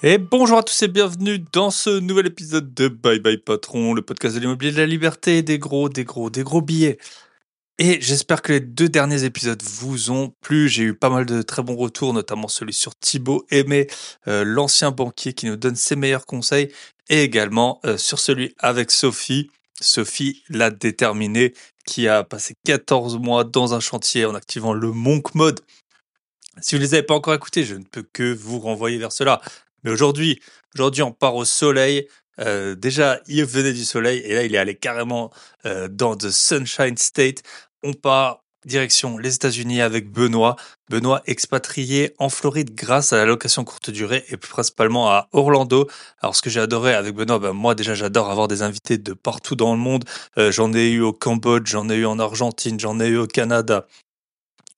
Et bonjour à tous et bienvenue dans ce nouvel épisode de Bye Bye Patron, le podcast de l'immobilier de la liberté, des gros, des gros, des gros billets. Et j'espère que les deux derniers épisodes vous ont plu. J'ai eu pas mal de très bons retours, notamment celui sur Thibaut Aimé, euh, l'ancien banquier qui nous donne ses meilleurs conseils, et également euh, sur celui avec Sophie, Sophie la déterminée, qui a passé 14 mois dans un chantier en activant le Monk Mode. Si vous ne les avez pas encore écoutés, je ne peux que vous renvoyer vers cela. Mais aujourd'hui, aujourd'hui, on part au soleil. Euh, déjà, il venait du soleil et là, il est allé carrément euh, dans the Sunshine State. On part direction les États-Unis avec Benoît. Benoît expatrié en Floride grâce à la location courte durée et principalement à Orlando. Alors ce que j'ai adoré avec Benoît, ben moi déjà j'adore avoir des invités de partout dans le monde. Euh, j'en ai eu au Cambodge, j'en ai eu en Argentine, j'en ai eu au Canada,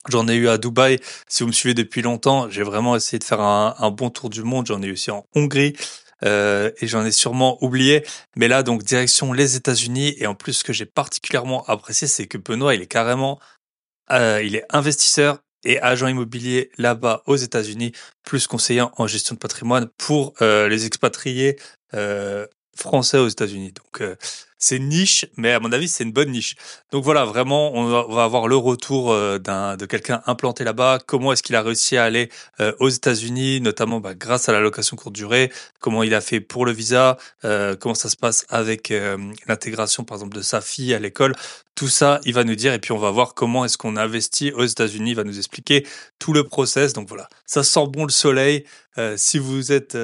J'en ai eu à Dubaï. Si vous me suivez depuis longtemps, j'ai vraiment essayé de faire un, bon tour du monde. J'en ai eu aussi en Hongrie. Euh, et j'en ai sûrement oublié. Mais là, donc, direction les États-Unis. Et en plus, ce que j'ai particulièrement apprécié, c'est que Benoît, il est carrément, euh, il est investisseur et agent immobilier là-bas aux États-Unis, plus conseiller en gestion de patrimoine pour euh, les expatriés euh, français aux États-Unis. Donc, euh, c'est niche, mais à mon avis, c'est une bonne niche. Donc voilà, vraiment, on va avoir le retour euh, d'un de quelqu'un implanté là-bas. Comment est-ce qu'il a réussi à aller euh, aux États-Unis, notamment bah, grâce à la location courte durée? Comment il a fait pour le visa? Euh, comment ça se passe avec l'intégration, par exemple, de sa fille à l'école? Tout ça, il va nous dire. Et puis on va voir comment est-ce qu'on investit aux États-Unis. Il va nous expliquer tout le process. Donc voilà, ça sent bon le soleil. si vous êtes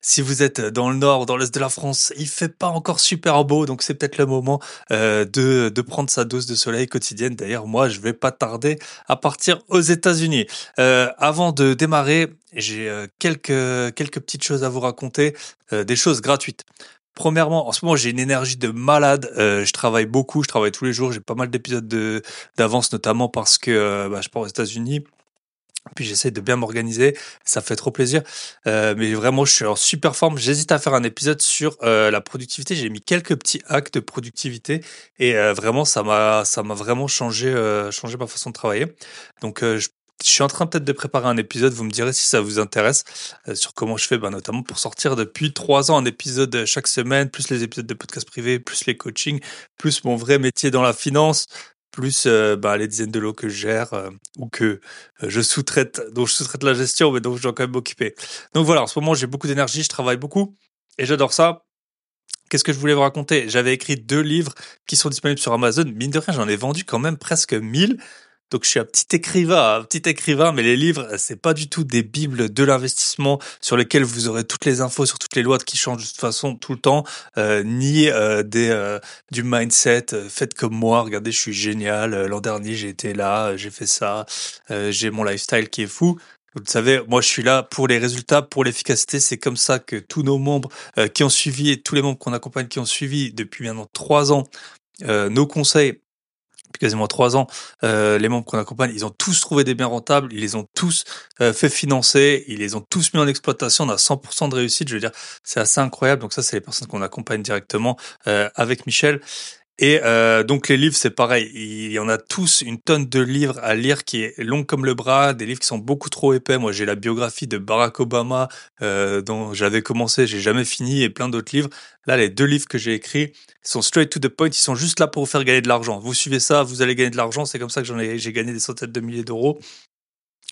si vous êtes dans le nord, dans l'est de la France, il fait pas encore super beau, donc c'est peut-être le moment euh, de, de prendre sa dose de soleil quotidienne. D'ailleurs, moi, je vais pas tarder à partir aux États-Unis. Euh, avant de démarrer, j'ai euh, quelques quelques petites choses à vous raconter, euh, des choses gratuites. Premièrement, en ce moment, j'ai une énergie de malade. Euh, je travaille beaucoup, je travaille tous les jours. J'ai pas mal d'épisodes d'avance, notamment parce que bah, je pars aux États-Unis. Puis j'essaie de bien m'organiser, ça fait trop plaisir. Euh, mais vraiment, je suis en super forme. J'hésite à faire un épisode sur euh, la productivité. J'ai mis quelques petits hacks de productivité et euh, vraiment, ça m'a, ça m'a vraiment changé, changé ma façon de travailler. Donc, je, suis en train peut-être de préparer un épisode. Vous me direz si ça vous intéresse sur comment je fais, bah, notamment pour sortir depuis trois ans un épisode chaque semaine, plus les épisodes de podcast privé, plus les coachings, plus mon vrai métier dans la finance, plus euh, bah, les dizaines de lots que je gère euh, ou que euh, je sous-traite, dont je sous-traite la gestion, mais dont je dois quand même m'occuper. Donc voilà, en ce moment j'ai beaucoup d'énergie, je travaille beaucoup et j'adore ça. Qu'est-ce que je voulais vous raconter? J'avais écrit deux livres qui sont disponibles sur Amazon. Mine de rien, j'en ai vendu quand même presque 1000. Donc je suis un petit écrivain, un petit écrivain, mais les livres, c'est pas du tout des bibles de l'investissement sur lesquels vous aurez toutes les infos sur toutes les lois qui changent de toute façon tout le temps, euh, ni euh, des euh, du mindset. Euh, faites comme moi, regardez, je suis génial. Euh, l'an dernier, j'ai été là, j'ai fait ça, j'ai mon lifestyle qui est fou. Vous savez, moi je suis là pour les résultats, pour l'efficacité. C'est comme ça que tous nos membres qui ont suivi et tous les membres qu'on accompagne qui ont suivi depuis maintenant trois ans nos conseils depuis quasiment trois ans, euh, les membres qu'on accompagne, ils ont tous trouvé des biens rentables, ils les ont tous euh, fait financer, ils les ont tous mis en exploitation, on a 100% de réussite, je veux dire, c'est assez incroyable. Donc ça, c'est les personnes qu'on accompagne directement euh, avec Michel. Et euh, donc les livres, c'est pareil. Il y en a tous une tonne de livres à lire qui est long comme le bras, des livres qui sont beaucoup trop épais. Moi, j'ai la biographie de Barack Obama euh, dont j'avais commencé, j'ai jamais fini, et plein d'autres livres. Là, les deux livres que j'ai écrits sont straight to the point. Ils sont juste là pour vous faire gagner de l'argent. Vous suivez ça, vous allez gagner de l'argent. C'est comme ça que j'en ai, j'ai gagné des centaines de milliers d'euros.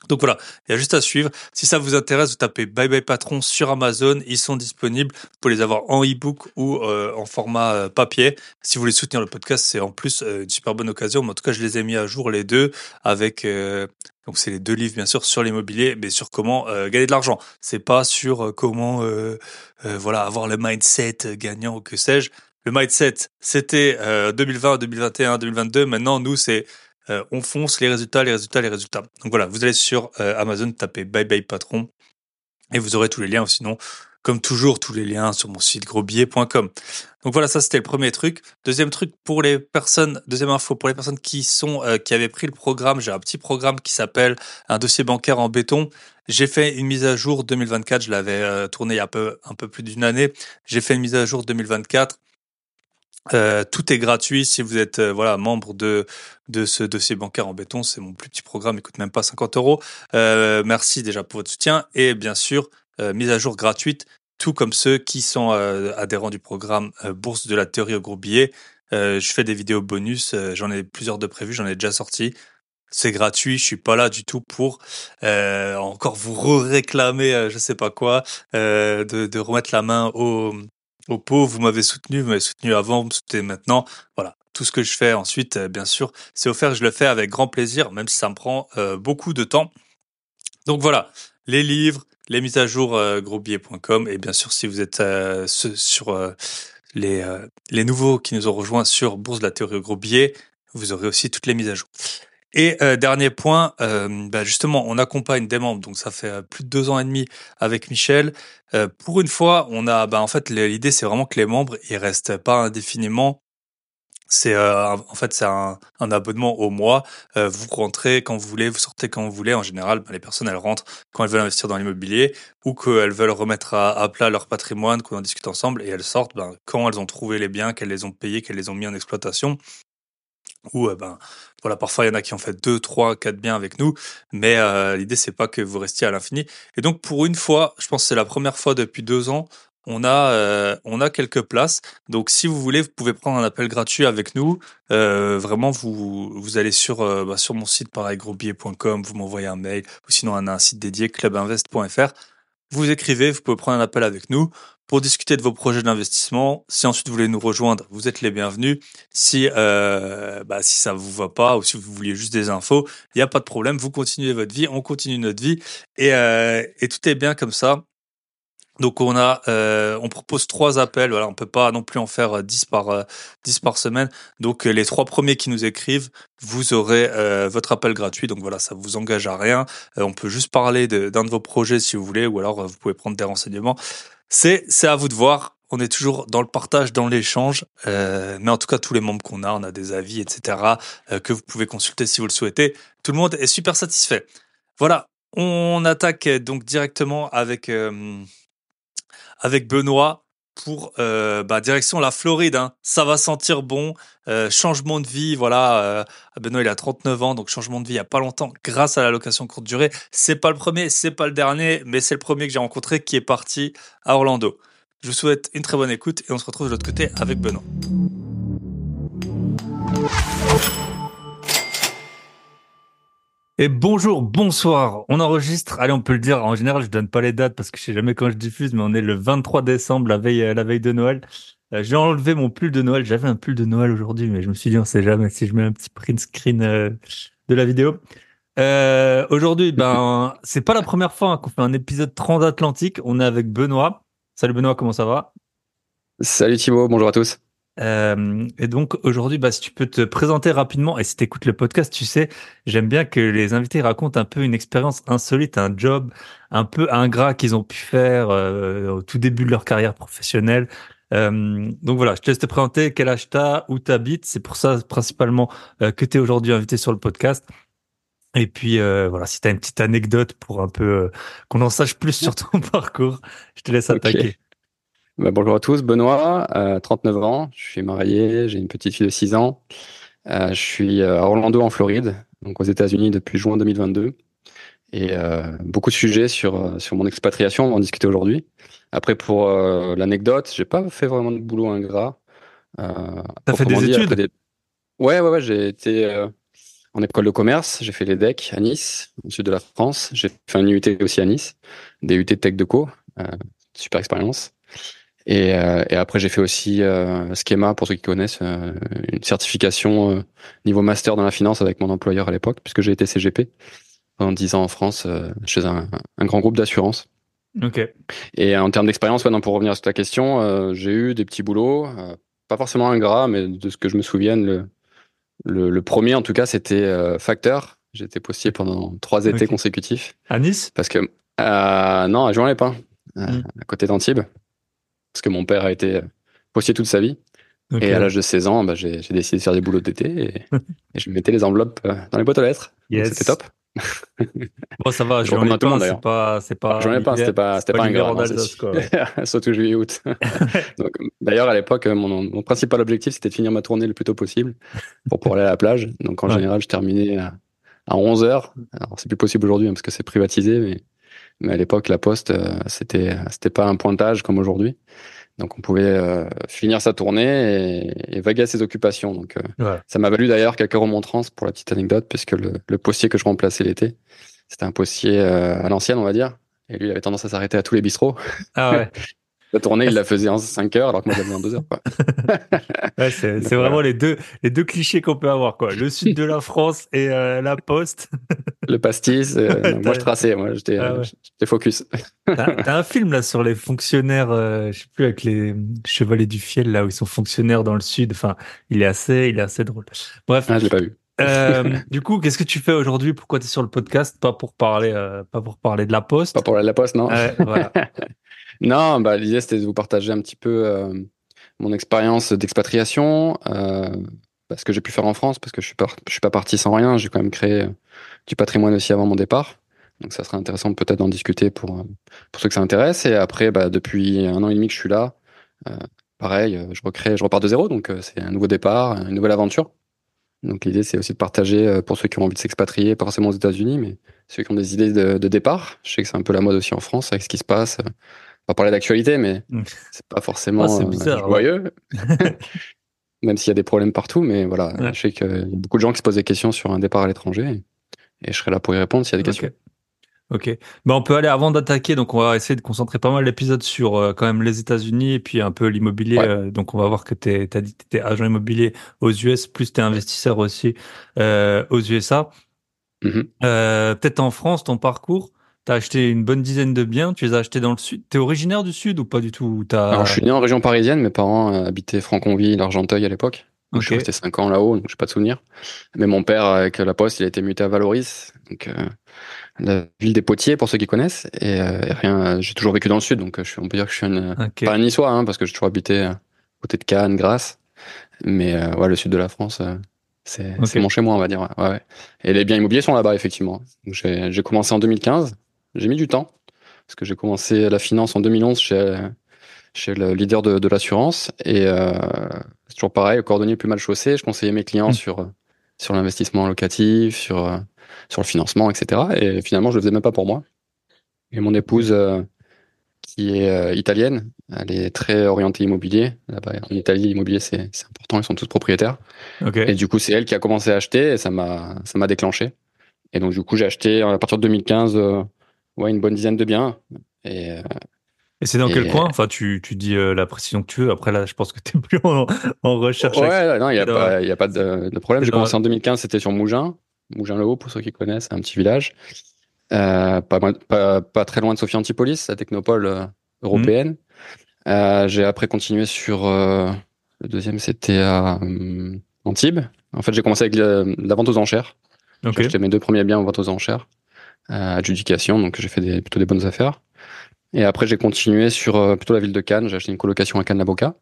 Donc voilà, il y a juste à suivre. Si ça vous intéresse, vous tapez Bye Bye Patron sur Amazon. Ils sont disponibles. Vous pouvez les avoir en e-book ou euh, en format euh, papier. Si vous voulez soutenir le podcast, c'est en plus euh, une super bonne occasion. Mais en tout cas, je les ai mis à jour les deux avec. Euh, donc c'est les deux livres bien sûr sur l'immobilier, mais sur comment euh, gagner de l'argent. C'est pas sur comment voilà avoir le mindset gagnant ou que sais-je. Le mindset, c'était 2020, 2021, 2022. Maintenant, nous, c'est euh, on fonce les résultats, les résultats, les résultats. Donc voilà, vous allez sur euh, Amazon, tapez Bye Bye Patron et vous aurez tous les liens. Sinon, comme toujours, tous les liens sur mon site grosbillet.com. Donc voilà, ça c'était le premier truc. Deuxième truc pour les personnes, deuxième info pour les personnes qui sont euh, qui avaient pris le programme, j'ai un petit programme qui s'appelle un dossier bancaire en béton. J'ai fait une mise à jour 2024, je l'avais euh, tourné il y a un peu un peu plus d'une année. J'ai fait une mise à jour 2024 euh, tout est gratuit si vous êtes euh, voilà membre de de ce dossier bancaire en béton. C'est mon plus petit programme, il coûte même pas 50 euros. Euh, merci déjà pour votre soutien et bien sûr mise à jour gratuite, tout comme ceux qui sont adhérents du programme Bourse de la théorie au gros billet. je fais des vidéos bonus, j'en ai plusieurs de prévues, j'en ai déjà sorti. C'est gratuit, je suis pas là du tout pour encore vous réclamer, je sais pas quoi, de, de remettre la main au, au pot. Vous m'avez soutenu, vous m'avez soutenu avant, vous me soutenez maintenant. Voilà, tout ce que je fais ensuite, bien sûr, c'est offert. Je le fais avec grand plaisir, même si ça me prend beaucoup de temps. Donc voilà, les livres, les mises à jour euh, et bien sûr si vous êtes sur les, les nouveaux qui nous ont rejoints sur Bourse de la théorie gros billet, vous aurez aussi toutes les mises à jour. Et euh, dernier point, euh, bah justement, on accompagne des membres, donc ça fait euh, plus de deux ans et demi avec Michel. pour une fois, on a, bah, en fait, l'idée c'est vraiment que les membres ils restent pas indéfiniment. C'est en fait c'est un, un, abonnement au mois. vous rentrez quand vous voulez, vous sortez quand vous voulez. En général, bah, les personnes elles rentrent quand elles veulent investir dans l'immobilier ou qu'elles veulent remettre à, plat leur patrimoine, qu'on en discute ensemble, et elles sortent bah, quand elles ont trouvé les biens, qu'elles les ont payés, qu'elles les ont mis en exploitation ou ben voilà parfois il y en a qui ont fait deux trois quatre biens avec nous mais euh, l'idée c'est pas que vous restiez à l'infini. Et donc pour une fois je pense que c'est la première fois depuis deux ans on a euh, on a quelques places. Donc si vous voulez vous pouvez prendre un appel gratuit avec nous. Euh, vraiment vous vous allez sur euh, bah, sur mon site pareil grosbillet.com vous m'envoyez un mail ou sinon on a un site dédié clubinvest.fr vous écrivez vous pouvez prendre un appel avec nous pour discuter de vos projets d'investissement. Si ensuite vous voulez nous rejoindre, vous êtes les bienvenus. Si euh, bah, si ça vous va pas ou si vous vouliez juste des infos, il n'y a pas de problème. Vous continuez votre vie, on continue notre vie et, euh, et tout est bien comme ça. Donc on a, euh, on propose trois appels. Voilà, on peut pas non plus en faire 10 euh, par 10 euh, par semaine. Donc les trois premiers qui nous écrivent, vous aurez votre appel gratuit. Donc voilà, ça vous engage à rien. on peut juste parler d'un de, vos projets si vous voulez, ou alors vous pouvez prendre des renseignements. C'est c'est à vous de voir. On est toujours dans le partage, dans l'échange, mais en tout cas tous les membres qu'on a, on a des avis, etc. que vous pouvez consulter si vous le souhaitez. Tout le monde est super satisfait. Voilà, on attaque donc directement avec avec Benoît pour euh, bah, direction la Floride. Hein. Ça va sentir bon. Euh, changement de vie, voilà. Euh, Benoît il a 39 ans, donc changement de vie il y a pas longtemps grâce à la location courte durée. C'est pas le premier, c'est pas le dernier, mais c'est le premier que j'ai rencontré qui est parti à Orlando. Je vous souhaite une très bonne écoute et on se retrouve de l'autre côté avec Benoît. Et bonjour, bonsoir. On enregistre. Allez, on peut le dire. En général, je donne pas les dates parce que je sais jamais quand je diffuse, mais on est le 23 décembre, la veille, la veille de Noël. Euh, j'ai enlevé mon pull de Noël. J'avais un pull de Noël aujourd'hui, mais je me suis dit, on sait jamais si je mets un petit print screen euh, de la vidéo. Euh, aujourd'hui, ben, c'est pas la première fois hein, qu'on fait un épisode transatlantique. On est avec Benoît. Salut Benoît, comment ça va? Salut Thibaut, bonjour à tous. Euh, et donc aujourd'hui, bah, si tu peux te présenter rapidement, et si tu écoutes le podcast, tu sais, j'aime bien que les invités racontent un peu une expérience insolite, un job un peu ingrat qu'ils ont pu faire euh, au tout début de leur carrière professionnelle. Euh, donc voilà, je te laisse te présenter quel âge t'as, où t'habites. C'est pour ça principalement que tu es aujourd'hui invité sur le podcast. Et puis voilà, si tu as une petite anecdote pour un peu qu'on en sache plus sur ton parcours, je te laisse attaquer. Bah, bonjour à tous, Benoît, euh, 39 ans, je suis marié, j'ai une petite fille de 6 ans. Euh, je suis euh, à Orlando en Floride, donc aux États-Unis depuis juin 2022. Et euh, beaucoup de sujets sur, euh, sur mon expatriation, on va en discuter aujourd'hui. Après, pour l'anecdote, j'ai pas fait vraiment de boulot ingrat. T'as fait des études? Ouais, ouais, ouais, j'ai été en école de commerce, j'ai fait les DEC à Nice, au sud de la France. J'ai fait un UT aussi à Nice, des UT Tech de Co. super expérience. Et, euh, et après, j'ai fait aussi euh, Schema, pour ceux qui connaissent, euh, une certification euh, niveau master dans la finance avec mon employeur à l'époque, puisque j'ai été CGP pendant 10 ans en France euh, chez un, un, grand groupe d'assurance. Ok. Et en termes d'expérience, ouais, non, pour revenir sur ta question, j'ai eu des petits boulots, pas forcément ingrats, mais de ce que je me souvienne, le, le, le premier en tout cas, c'était facteur. J'étais postier pendant trois étés consécutifs. À Nice? Parce que non, à Jouan-les-Pins, mm. à côté d'Antibes parce que mon père a été postier toute sa vie. Et à l'âge de 16 ans, bah, j'ai décidé de faire des boulots d'été et, je mettais les enveloppes euh, dans les boîtes aux lettres. C'était top. bon, ça va, je ai pas, c'est pas, c'est pas. J'en ai pas, c'était pas, c'était pas, un grand. Surtout juillet août. D'ailleurs, à l'époque, mon, mon, principal objectif, c'était de finir ma tournée le plus tôt possible pour pouvoir aller à la plage. Donc, en général, je terminais à, à 11 heures. Alors, c'est plus possible aujourd'hui hein, parce que c'est privatisé, mais Mais à l'époque, la poste, c'était c'était pas un pointage comme aujourd'hui. Donc on pouvait euh, finir sa tournée et, et, vaguer à ses occupations. Donc euh, ça m'a valu d'ailleurs quelques remontrances pour la petite anecdote, puisque le, le postier que je remplaçais l'été, c'était un postier euh, à l'ancienne, on va dire. Et lui, il avait tendance à s'arrêter à tous les bistrots. Ah ouais. la tournée, il la faisait en 5 heures, alors que moi, j'avais en 2 heures. Quoi. ouais, c'est vraiment les deux, les deux clichés qu'on peut avoir. Quoi. Le sud de la France et euh, la poste. le pastis. Euh, moi, je traçais. Moi, j'étais ah ouais. focus. T'as un film là sur les fonctionnaires, euh, je sais plus, avec les chevaliers du fiel, là où ils sont fonctionnaires dans le sud. Enfin, il est assez, il est assez drôle. Bref. Ah, je l'ai pas vu. euh, du coup, qu'est-ce que tu fais aujourd'hui? Pourquoi tu es sur le podcast? Pas pour parler, euh, pas pour parler de la poste. Pas pour parler de la poste, non. voilà. Non, bah, l'idée c'était de vous partager un petit peu euh, mon expérience d'expatriation, euh, ce que j'ai pu faire en France, parce que je suis pas, je suis pas parti sans rien. J'ai quand même créé euh, du patrimoine aussi avant mon départ. Donc ça serait intéressant peut-être d'en discuter pour, euh, pour ceux que ça intéresse. Et après, bah, depuis un an et demi que je suis là, pareil, je recrée, je repars de zéro. Donc c'est un nouveau départ, une nouvelle aventure. Donc l'idée, c'est aussi de partager euh, pour ceux qui ont envie de s'expatrier, pas forcément aux États-Unis, mais ceux qui ont des idées de, de, départ. Je sais que c'est un peu la mode aussi en France avec ce qui se passe. On va parler d'actualité, mais mm. c'est pas forcément bizarre, euh, joyeux. Ouais. Même s'il y a des problèmes partout, mais voilà, ouais. je sais qu'il y a beaucoup de gens qui se posent des questions sur un départ à l'étranger, et, je serai là pour y répondre s'il y a des okay. questions. Ok. Ben on peut aller avant d'attaquer. Donc, on va essayer de concentrer pas mal l'épisode sur euh, quand même les États-Unis et puis un peu l'immobilier. Ouais. Euh, donc, on va voir que tu as dit que tu agent immobilier aux US, plus tu es investisseur aussi euh, aux USA. Mm -hmm. Peut-être en France, ton parcours, tu as acheté une bonne dizaine de biens. Tu les as achetés dans le sud. Tu es originaire du sud ou pas du tout as... Alors, je suis né en région parisienne. Mes parents habitaient Franconville, Argenteuil à l'époque. Okay. Je suis resté 5 ans là-haut, donc j'ai pas de souvenir. Mais mon père, avec la poste, il a été muté à Valoris. Donc, la ville des Potiers pour ceux qui connaissent et, euh, et rien j'ai toujours vécu dans le sud donc je, on peut dire que je suis une, okay. pas un niçois hein, parce que j'ai toujours habité à côté de Cannes Grasse mais euh, ouais le sud de la France euh, c'est okay. mon chez moi on va dire ouais, ouais. et les biens immobiliers sont là-bas effectivement j'ai commencé en 2015 j'ai mis du temps parce que j'ai commencé la finance en 2011 chez chez le leader de, de l'assurance et c'est toujours pareil cordonnier plus mal chaussé je conseillais mes clients mmh. sur sur l'investissement locatif sur sur le financement, etc. Et finalement, je le faisais même pas pour moi. Et mon épouse, euh, qui est euh, italienne, elle est très orientée immobilier. Là-bas, en Italie, l'immobilier, c'est important, ils sont tous propriétaires. Okay. Et du coup, c'est elle qui a commencé à acheter et ça m'a ça m'a déclenché. Et donc, du coup, j'ai acheté à partir de 2015 euh, ouais, une bonne dizaine de biens. Et, euh, et c'est dans et quel coin? Enfin, tu, tu dis euh, la précision que tu veux. Après, là, je pense que tu es plus en, en recherche. Ouais, non, il n'y a, pas, y a pas de, de problème. J'ai commencé en 2015, c'était sur Mougins. Mougins-le-Haut, pour ceux qui connaissent, un petit village. Euh, pas, pas, pas, très loin de Sophie Antipolis, la technopole européenne. Mmh. J'ai après continué sur le deuxième, c'était à euh, Antibes. En fait, j'ai commencé avec la, la, vente aux enchères. Okay. J'ai acheté mes deux premiers biens en vente aux enchères, adjudication, donc j'ai fait des, plutôt des bonnes affaires. Et après, j'ai continué sur plutôt la ville de Cannes. J'ai acheté une colocation à Cannes-la-Boca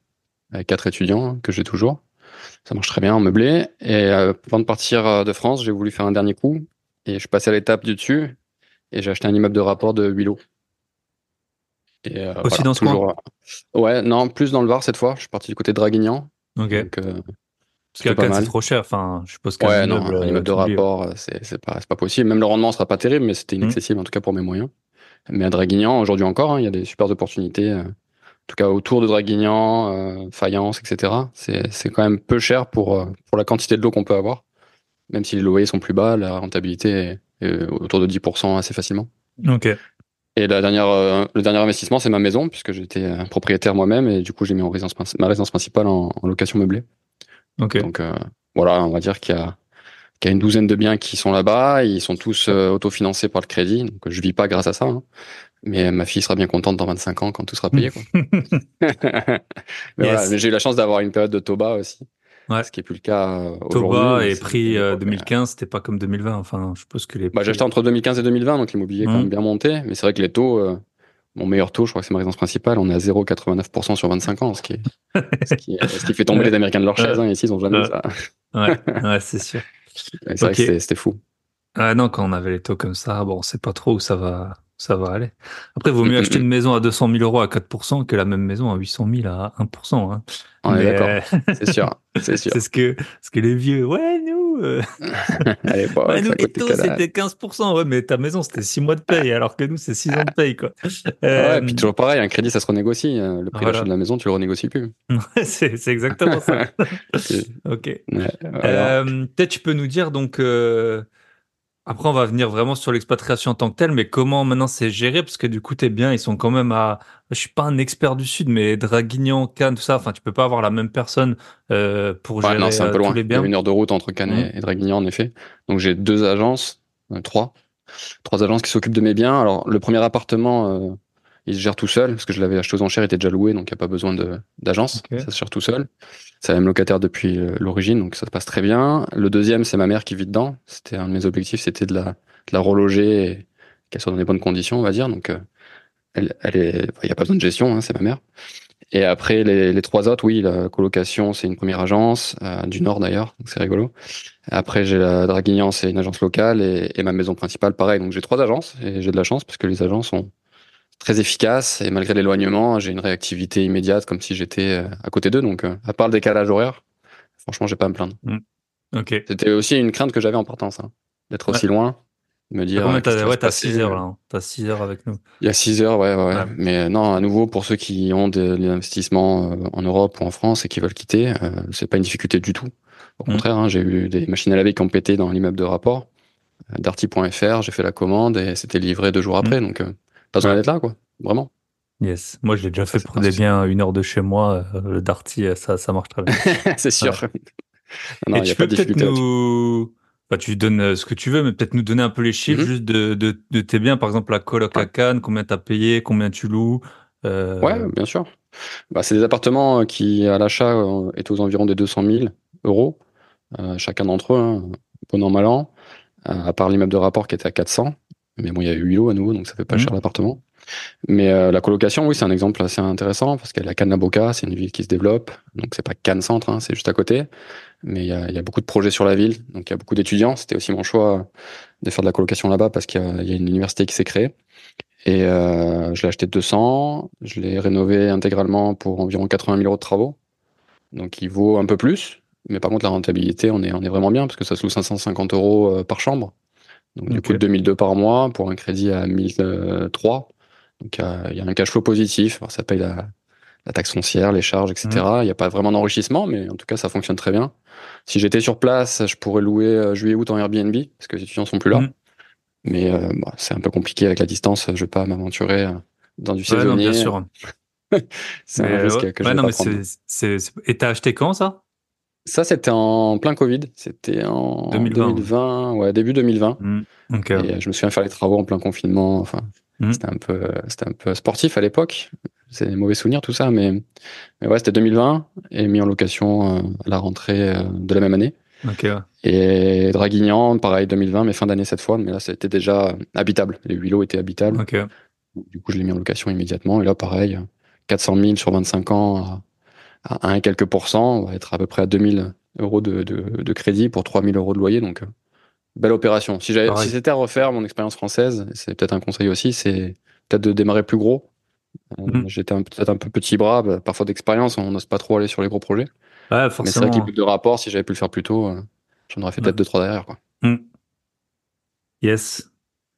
avec quatre étudiants hein, que j'ai toujours ça marche très bien en meublé. Et euh, avant de partir de France, j'ai voulu faire un dernier coup et je suis passé à l'étape du dessus et j'ai acheté un immeuble de rapport de 8 lots. Et, euh, Aussi voilà, dans ce toujours, coin Ouais, non, plus dans le Var cette fois. Je suis parti du côté de Draguignan. Ok. Donc, euh, parce qu'à c'est trop cher. Enfin, je suppose qu'un ouais, immeuble, non, un immeuble de rapport, c'est pas, pas possible. Même le rendement sera pas terrible, mais c'était inaccessible mmh. en tout cas pour mes moyens. Mais à Draguignan, aujourd'hui encore, hein, il y a des super opportunités. Euh, en tout cas autour de Draguignan, euh, Fayence, etc. C'est quand même peu cher pour, euh, pour la quantité de l'eau qu'on peut avoir. Même si les loyers sont plus bas, la rentabilité est, est autour de 10% assez facilement. Ok. Et la dernière, euh, le dernier investissement, c'est ma maison, puisque j'étais euh, propriétaire moi-même et du coup, j'ai mis en résidence, ma résidence principale en, en location meublée. Ok. Donc euh, voilà, on va dire qu'il y a y a une douzaine de biens qui sont là-bas, ils sont tous euh, autofinancés par le crédit, donc je vis pas grâce à ça. Hein. Mais ma fille sera bien contente dans 25 ans quand tout sera payé. Quoi. mais yes. voilà, j'ai eu la chance d'avoir une période de Toba aussi. Ouais. Ce qui est plus le cas euh, Toba et prix euh, 2015, c'était pas comme 2020. Enfin, je suppose que les. Bah, j'ai acheté entre 2015 et 2020, donc l'immobilier est quand même bien monté. Mais c'est vrai que les taux, euh, mon meilleur taux, je crois que c'est ma résidence principale, on est à 0,89% sur 25 ans, ce qui, est, ce, qui est, ce qui fait tomber les Américains de leur chaise. Hein, ici, ils ont jamais ça. ouais, ouais c'est sûr. C'est okay. vrai que c'était fou. Ah non, quand on avait les taux comme ça, bon, on sait pas trop où ça va, ça va aller. Après, il vaut mieux acheter une maison à 200 000 euros à 4% que la même maison à 800 000 à 1%. Hein. On est d'accord. C'est sûr. C'est sûr. c'est ce que, ce que les vieux, ouais, nous, euh, Allez, bon, ouais, nous que c'était 15%. Ouais, mais ta maison, c'était 6 mois de paye, alors que nous, c'est 6 ans de paye, quoi. Ouais, Euh, puis toujours pareil, un crédit, ça se renégocie. euh, Le prix Voilà. d'achat de la maison, tu le renégocies plus. c'est exactement ça. Ok. Ouais, voilà. Euh, Peut-être tu peux nous dire donc. Après, on va venir vraiment sur l'expatriation en tant que telle, mais comment maintenant c'est géré? Parce que du coup, t'es bien, ils sont quand même à. Je suis pas un expert du Sud, mais Draguignan, Cannes, tout ça. Enfin, tu peux pas avoir la même personne euh, pour Ouais, gérer non, c'est un euh, peu loin. tous les Il y a biens. une heure de route entre Cannes et- et Draguignan, en effet. Donc j'ai deux agences, euh, trois, trois agences qui s'occupent de mes biens. Alors le premier appartement, euh, il se gère tout seul parce que je l'avais acheté aux enchères, il était déjà loué, donc il n'y a pas besoin d'agence. Ça se gère tout seul. C'est la même locataire depuis euh, l'origine, donc ça se passe très bien. Le deuxième, c'est ma mère qui vit dedans. C'était un de mes objectifs, c'était de la, de la reloger et qu'elle soit dans des bonnes conditions, on va dire. Donc euh, elle, elle est, il n'y a pas besoin de gestion, hein, c'est ma mère. Et après, les, trois autres, oui, la colocation, c'est une première agence, euh, du Nord d'ailleurs, donc c'est rigolo. Après, j'ai la Draguignan, c'est une agence locale, et, et ma maison principale, pareil. Donc j'ai trois agences, et j'ai de la chance parce que les agences sont très efficaces, et malgré l'éloignement, j'ai une réactivité immédiate, comme si j'étais euh, à côté d'eux. Donc, euh, à part le décalage horaire, franchement, j'ai pas à me plaindre. Ok. C'était aussi une crainte que j'avais en partant, ça, d'être aussi loin, de me dire. combien euh, t'as ouais, se t'as passer, 6 heures là. hein. T'as 6 heures avec nous. il y a 6 heures, ouais, ouais. Mais non, à nouveau, pour ceux qui ont de l'investissement en Europe ou en France et qui veulent quitter, euh, c'est pas une difficulté du tout. Au Mm. contraire, hein, j'ai eu des machines à laver qui ont pété dans l'immeuble de rapport. Darty.fr, j'ai fait la commande et c'était livré deux jours après. Donc, euh, pas besoin d'être là, quoi. Vraiment. Yes. Moi, je l'ai déjà fait c'est pour des biens à une heure de chez moi. euh, Le Darty, euh, ça, ça marche très bien. c'est sûr. non, Et tu peux peut-être nous. Enfin, tu donnes euh, ce que tu veux, mais peut-être nous donner un peu les chiffres Mhm. juste de, de, de tes biens. Par exemple, la coloc à. Cannes, combien t'as payé, combien tu loues. euh, Ouais, bien sûr. Bah, c'est des appartements euh, qui, à l'achat, euh, est aux environs des 200 000 euros, euh, chacun d'entre eux, hein, bon an, mal an, euh, à part l'immeuble de rapport qui était à 400. Mais bon, il y a eu 8 lots à nouveau, donc ça fait pas Mhm. cher l'appartement. Mais euh, la colocation, oui, c'est un exemple assez intéressant parce qu'elle est à Cannes-la-Boca, c'est une ville qui se développe, donc c'est pas Cannes Centre, hein, c'est juste à côté. Mais il y a, il y a beaucoup de projets sur la ville, donc il y a beaucoup d'étudiants. C'était aussi mon choix de faire de la colocation là-bas parce qu'il y, a- y a une université qui s'est créée. Et euh, je l'ai acheté 200, je l'ai rénové intégralement pour environ 80 000 euros de travaux. Donc il vaut un peu plus, mais par contre la rentabilité, on est, on est vraiment bien parce que ça se loue 550 euros euh, par chambre. Donc du coup 2002 par mois pour un crédit à 1003. Donc il y a- il y, a un cash flow positif. Alors, ça paye la, la taxe foncière, les charges, etc. Il n'y a pas vraiment d'enrichissement, mais en tout cas ça fonctionne très bien. Si j'étais sur place, je pourrais louer euh, juillet-août en Airbnb parce que les étudiants sont plus là. Mhm. Mais euh, bah, c'est un peu compliqué avec la distance. Je vais pas m'aventurer euh, dans du Ouais, non, saisonnier. bien sûr. c'est un risque ouais. que Ouais, je vais non, pas mais prendre. Et t'as acheté quand ça? Ça, c'était en plein Covid. C'était en 2020. 2020, ouais, début 2020. Hmm. Ok. Et euh, je me souviens faire les travaux en plein confinement. Enfin, Mhm. c'était un peu, c'était un peu sportif à l'époque. C'est des mauvais souvenirs tout ça, mais, mais ouais, c'était 2020 et mis en location euh, à la rentrée euh, de la même année. Ok. ouais. Et Draguignan, pareil, 2020, mais fin d'année cette fois. Mais là, c'était déjà habitable. Les huit lots étaient habitables. Ok. Du coup, je l'ai mis en location immédiatement. Et là, pareil, 400 000 sur 25 ans à, à 1 et quelques pourcents. On va être à peu près à 2000 euros de, de, de crédit pour 3000 euros de loyer. Donc, euh, belle opération. Si, j'avais- si c'était à refaire mon expérience française, c'est peut-être un conseil aussi, c'est peut-être de démarrer plus gros. Euh, Mhm. J'étais un- peut-être un peu petit bras, bah, parfois d'expérience, on n'ose pas trop aller sur les gros projets. Ouais, Mais c'est vrai qu'il de rapport, si j'avais pu le faire plus tôt, euh, j'en aurais fait Ouais. peut-être deux, trois derrière. Quoi. Hmm. Yes.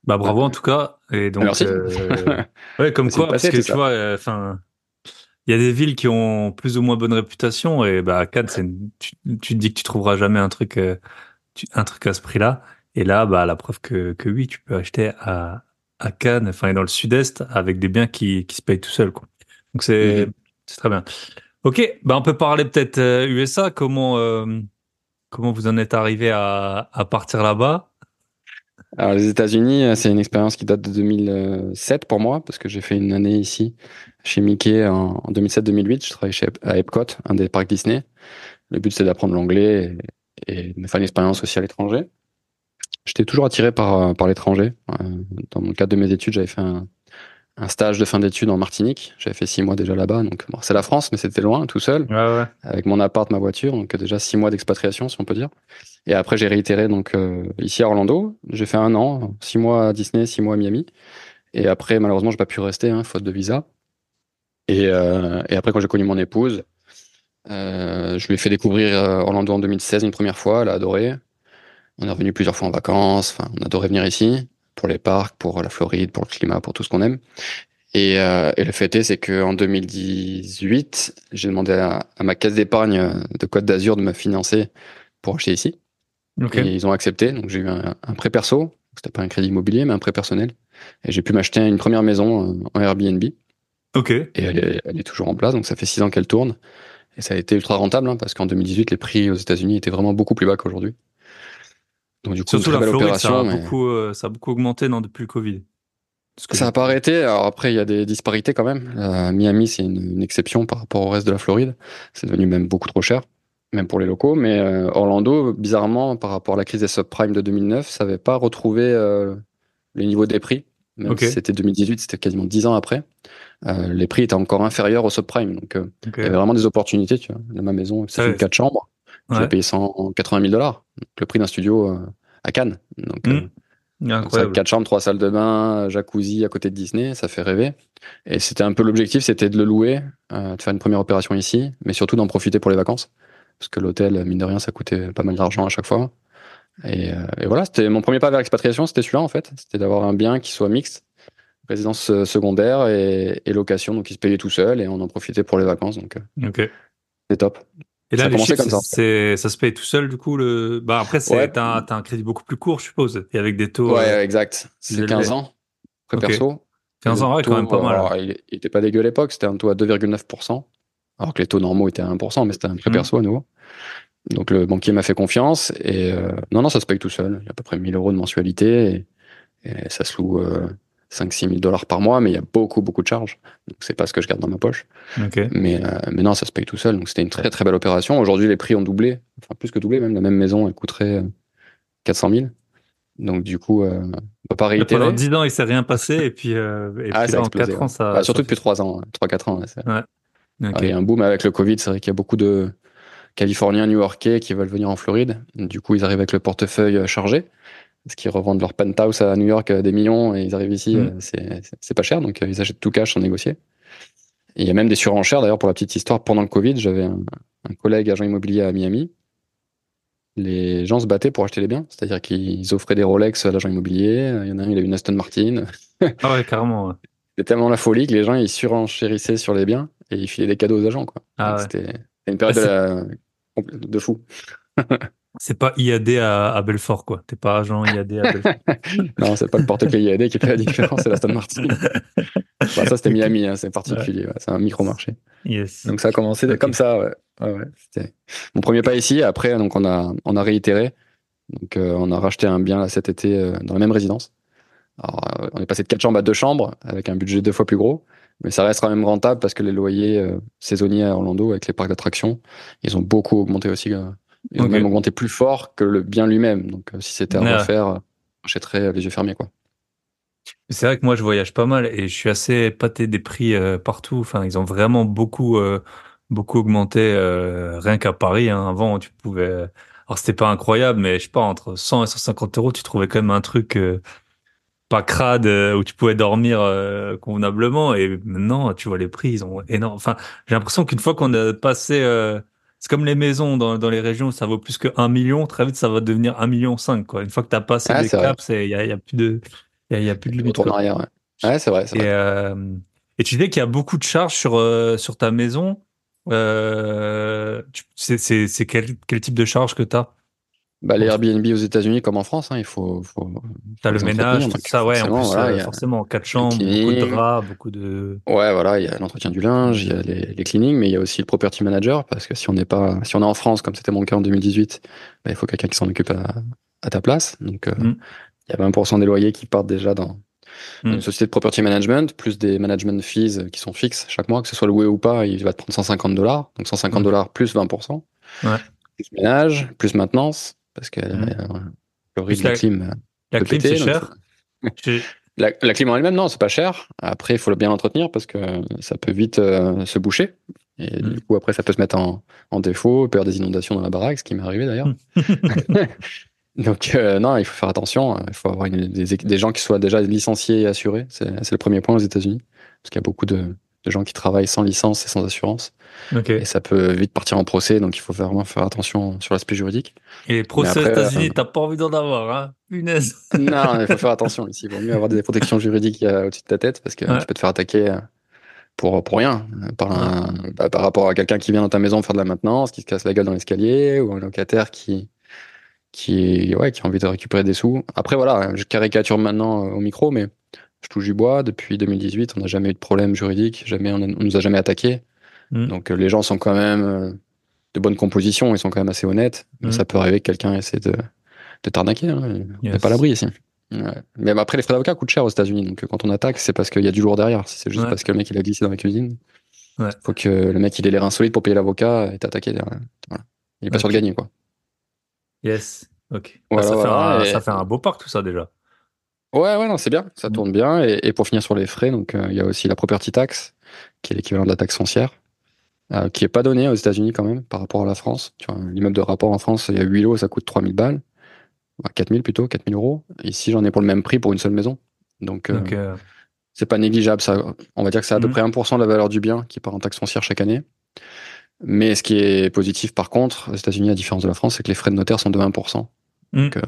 Bah bravo Ouais. en tout cas. Et donc, Merci. euh, ouais, comme quoi, parce que tu ça. vois, euh, enfin, il y a des villes qui ont plus ou moins bonne réputation et bah à Cannes, une- tu, tu te dis que tu trouveras jamais un truc, euh, tu- un truc à ce prix-là. Et là, bah la preuve que, que oui, tu peux acheter à, à Cannes, enfin et dans le Sud-Est, avec des biens qui, qui se payent tout seuls, quoi. Donc c'est Mhm. c'est très bien. Ok, bah on peut parler peut-être euh, USA. Comment euh, comment vous en êtes arrivé à, à partir là-bas? Alors, les États-Unis, euh, c'est une expérience qui date de 2007 pour moi, parce que j'ai fait une année ici, chez Mickey, en, en 2007-2008. Je travaillais chez, à Epcot, un des parcs Disney. Le but, c'est d'apprendre l'anglais et, et de faire une expérience aussi à l'étranger. J'étais toujours attiré par, euh, par l'étranger. Euh, Dans le cadre de mes études, j'avais fait un, un stage de fin d'études en Martinique. J'avais fait six mois déjà là-bas. Donc, bon, c'est la France, mais c'était loin, tout seul Ouais, ouais. avec mon appart, ma voiture, donc déjà six mois d'expatriation, si on peut dire. Et après, j'ai réitéré donc euh, ici à Orlando. J'ai fait un an, six mois à Disney, six mois à Miami. Et après, malheureusement, j'ai pas pu rester, hein, faute de visa. Et, euh, et après, quand j'ai connu mon épouse, euh, je lui ai fait découvrir euh, Orlando en 2016 une première fois. Elle a adoré. On est revenu plusieurs fois en vacances. Enfin, on adorait venir ici pour les parcs, pour la Floride, pour le climat, pour tout ce qu'on aime. Et, euh, et, le fait est, c'est qu'en 2018, j'ai demandé à, à, ma caisse d'épargne de Côte d'Azur de me financer pour acheter ici. Ok. Et ils ont accepté. Donc j'ai eu un, un prêt perso. C'était pas un crédit immobilier, mais un prêt personnel. Et j'ai pu m'acheter une première maison euh, en Airbnb. Ok. Et elle est, elle est toujours en place. Donc ça fait six ans qu'elle tourne. Et ça a été ultra rentable hein, parce qu'en 2018, les prix aux États-Unis étaient vraiment beaucoup plus bas qu'aujourd'hui. Donc du coup, Surtout la Floride, ça, a mais- beaucoup, euh, ça a beaucoup augmenté non, depuis le Covid? Que- Ça n'a pas arrêté. Alors après, il y a des disparités quand même. Euh, Miami, c'est une, une exception par rapport au reste de la Floride. C'est devenu même beaucoup trop cher, même pour les locaux. Mais euh, Orlando, bizarrement, par rapport à la crise des subprimes de 2009, ça n'avait pas retrouvé euh, les niveaux des prix. Même si c'était 2018, c'était quasiment 10 ans après. Euh, les prix étaient encore inférieurs aux subprimes. Donc, euh, il y avait vraiment des opportunités. Tu vois. Là, ma maison, c'est une 4 chambres. Je Ouais. l'ai payé 180 000 dollars. Le prix d'un studio à Cannes. Donc, Mm. euh, donc ça, Incroyable. quatre chambres, trois salles de bain, jacuzzi à côté de Disney, ça fait rêver. Et c'était un peu l'objectif, c'était de le louer, euh, de faire une première opération ici, mais surtout d'en profiter pour les vacances. Parce que l'hôtel, mine de rien, ça coûtait pas mal d'argent à chaque fois. Et, euh, et voilà, c'était mon premier pas vers l'expatriation, c'était celui-là en fait. C'était d'avoir un bien qui soit mixte, résidence euh, secondaire et, et location, donc il se payait tout seul et on en profitait pour les vacances, donc euh, c'est top. Et là, Ça les chiffres, comme ça. ça se paye tout seul, du coup, le, bah, après, c'est, Ouais. t'as, un- crédit beaucoup plus court, je suppose, et avec des taux, Ouais, euh, exact. C'est élevés. 15 ans, prêt Ok. perso. 15 ans, ouais, quand même taux, pas mal. alors, il, il était pas dégueu à l'époque, c'était un taux à 2,9%, alors que les taux normaux étaient à 1%, mais c'était un prêt Mhm. perso à nouveau. Donc le banquier m'a fait confiance et euh, non, non, ça se paye tout seul. Il y a à peu près 1000 euros de mensualité et, et ça se loue euh, 5-6 000 dollars par mois, mais il y a beaucoup, beaucoup de charges. Donc c'est pas ce que je garde dans ma poche. Ok. Mais, euh, mais non, ça se paye tout seul. Donc c'était une très, très belle opération. Aujourd'hui, les prix ont doublé, enfin plus que doublé même. La même maison, elle coûterait euh, 400 000. Donc du coup, euh, réitérer. pendant 10 ans, il s'est rien passé, et puis, euh, et Ah, puis là, en explosé, 4 ans, ça. Bah, surtout ça depuis 3 ans, 3-4 ans. ouais, c'est- fait- Ok. Ah, Il y a un boom avec le Covid. C'est vrai qu'il y a beaucoup de Californiens, New-Yorkais qui veulent venir en Floride. Du coup, ils arrivent avec le portefeuille euh, chargé. Parce qu'ils revendent leur penthouse à New York à des millions et ils arrivent ici, Mhm. euh, c'est pas cher. Donc, euh, ils achètent tout cash sans négocier. Et il y a même des surenchères. D'ailleurs, pour la petite histoire, pendant le Covid, j'avais un, un collègue agent immobilier à Miami. Les gens se battaient pour acheter les biens. C'est-à-dire qu'ils offraient des Rolex à l'agent immobilier. Il y en a un, il a une Aston Martin. Ah ouais, carrément. ouais. C'était tellement la folie que les gens ils surenchérissaient sur les biens et ils filaient des cadeaux aux agents quoi. Ah ouais. C'était une période Ah, de, la- de fou. C'est pas IAD à, à Belfort, quoi. T'es pas agent IAD à Belfort. Non, c'est pas le porte-clés IAD qui fait la différence, c'est la Aston Martin. Bah, ça c'était. Miami, hein, c'est particulier, ouais, c'est un micro marché. yes. Donc ça a commencé comme ça. Ouais. Ouais, ouais, c'était mon premier pas ici. Après donc on a on a réitéré. Donc euh, on a racheté un bien là, cet été euh, dans la même résidence. Alors, euh, on est passé de 4 chambres à deux chambres avec un budget deux fois plus gros. Mais ça reste quand même rentable parce que les loyers euh, saisonniers à Orlando avec les parcs d'attractions, ils ont beaucoup augmenté aussi. euh, ils ont même augmenté plus fort que le bien lui-même. Donc euh, si c'était à Ouais. refaire, j'achèterais les yeux fermés quoi. C'est vrai que moi, je voyage pas mal et je suis assez épaté des prix partout. Enfin, ils ont vraiment beaucoup, beaucoup augmenté, rien qu'à Paris. Hein. Avant, tu pouvais. Alors, c'était pas incroyable, mais je sais pas, entre 100 et 150 euros, tu trouvais quand même un truc pas crade euh, où tu pouvais dormir euh, convenablement. Et maintenant, tu vois, les prix, ils ont énorme. Enfin, j'ai l'impression qu'une fois qu'on a passé. euh, c'est comme les maisons dans, dans les régions, ça vaut plus que 1 million. Très vite, ça va devenir 1 million 5, quoi. Une fois que tu as passé Ah, les caps, il y a, y a plus de, il y a, y a plus de limite. En arrière. Ouais, ouais c'est vrai. c'est Et, vrai. euh, et tu disais qu'il y a beaucoup de charges sur, euh, sur ta maison. Euh, tu- c'est c'est- c'est quel, quel type de charge que tu as Bah, les Airbnb aux États-Unis comme en France, hein, il faut. faut Tu as le ménage, tout ça, ouais, en plus, voilà, euh, il y a- forcément, quatre chambres, beaucoup de draps, beaucoup de. Ouais, voilà, il y a l'entretien du linge, il y a les, les cleanings, mais il y a aussi le property manager, parce que si on n'est pas, si on est en France, comme c'était mon cas en 2018, bah, il faut quelqu'un qui s'en occupe à, à ta place. Donc, euh, Mm. il y a 20% des loyers qui partent déjà dans, dans Mm. une société de property management, plus des management fees qui sont fixes chaque mois, que ce soit loué ou pas, il va te prendre 150 dollars. Donc, 150 Mm. dollars plus 20%. Ouais. Plus ménage, plus maintenance, parce que euh, le rythme de la- la clim, La clim, péter, c'est cher. La, la clim en elle-même, non, c'est pas cher. Après, il faut le bien l'entretenir parce que ça peut vite euh, se boucher. Et Mm. du coup, après, ça peut se mettre en, en défaut, peur des inondations dans la baraque, ce qui m'est arrivé d'ailleurs. Donc, euh, non, il faut faire attention. Il faut avoir une- des, des gens qui soient déjà licenciés et assurés. C'est c'est le premier point aux États-Unis. Parce qu'il y a beaucoup de, de gens qui travaillent sans licence et sans assurance. Et ça peut vite partir en procès, donc il faut vraiment faire attention sur l'aspect juridique. Et les procès aux États-Unis, euh, t'as pas envie d'en avoir, hein? Punaise. non, il faut faire attention ici. Il vaut mieux avoir des protections juridiques euh, au-dessus de ta tête parce que Ouais. tu peux te faire attaquer euh, pour, pour rien. Par, un- bah, par rapport à quelqu'un qui vient dans ta maison faire de la maintenance, qui se casse la gueule dans l'escalier, ou un locataire qui, qui, ouais, qui a envie de récupérer des sous. Après, voilà, je caricature maintenant au micro, mais je touche du bois. Depuis 2018, on n'a jamais eu de problème juridique. Jamais, on, on nous a jamais attaqué. Mm. Donc, euh, les gens sont quand même euh, de bonne composition. Ils sont quand même assez honnêtes. Mais Mm. ça peut arriver que quelqu'un essaie de, de t'arnaquer. Hein. On n'est Yes. pas à l'abri ici. Ouais. Mais après, les frais d'avocat coûtent cher aux États-Unis. Donc, euh, quand on attaque, c'est parce qu'il y a du lourd derrière. Si c'est juste Ouais. parce que le mec il a glissé dans la cuisine, Ouais. faut que le mec il ait l'air insolite pour payer l'avocat et t'attaquer derrière. Voilà. Il est pas sûr de gagner, quoi. Yes. Ok. Voilà, Ah, ça, fait un, et- ça fait un beau parc tout ça déjà. Ouais, ouais, non, c'est bien. Ça Mm. tourne bien. Et, et pour finir sur les frais, donc, euh, il y a aussi la property tax, qui est l'équivalent de la taxe foncière, euh, qui est pas donnée aux États-Unis quand même, par rapport à la France. Tu vois, l'immeuble de rapport en France, il y a 8 lots, ça coûte 3000 balles. Bah, 4000 plutôt, 4000 euros. Ici, j'en ai pour le même prix pour une seule maison. Donc, euh, Donc, euh, c'est pas négligeable. Ça, on va dire que c'est à peu Mhm. près 1% de la valeur du bien qui part en taxe foncière chaque année. Mais ce qui est positif, par contre, aux États-Unis, à différence de la France, c'est que les frais de notaire sont de 1%. Mhm. Donc, euh,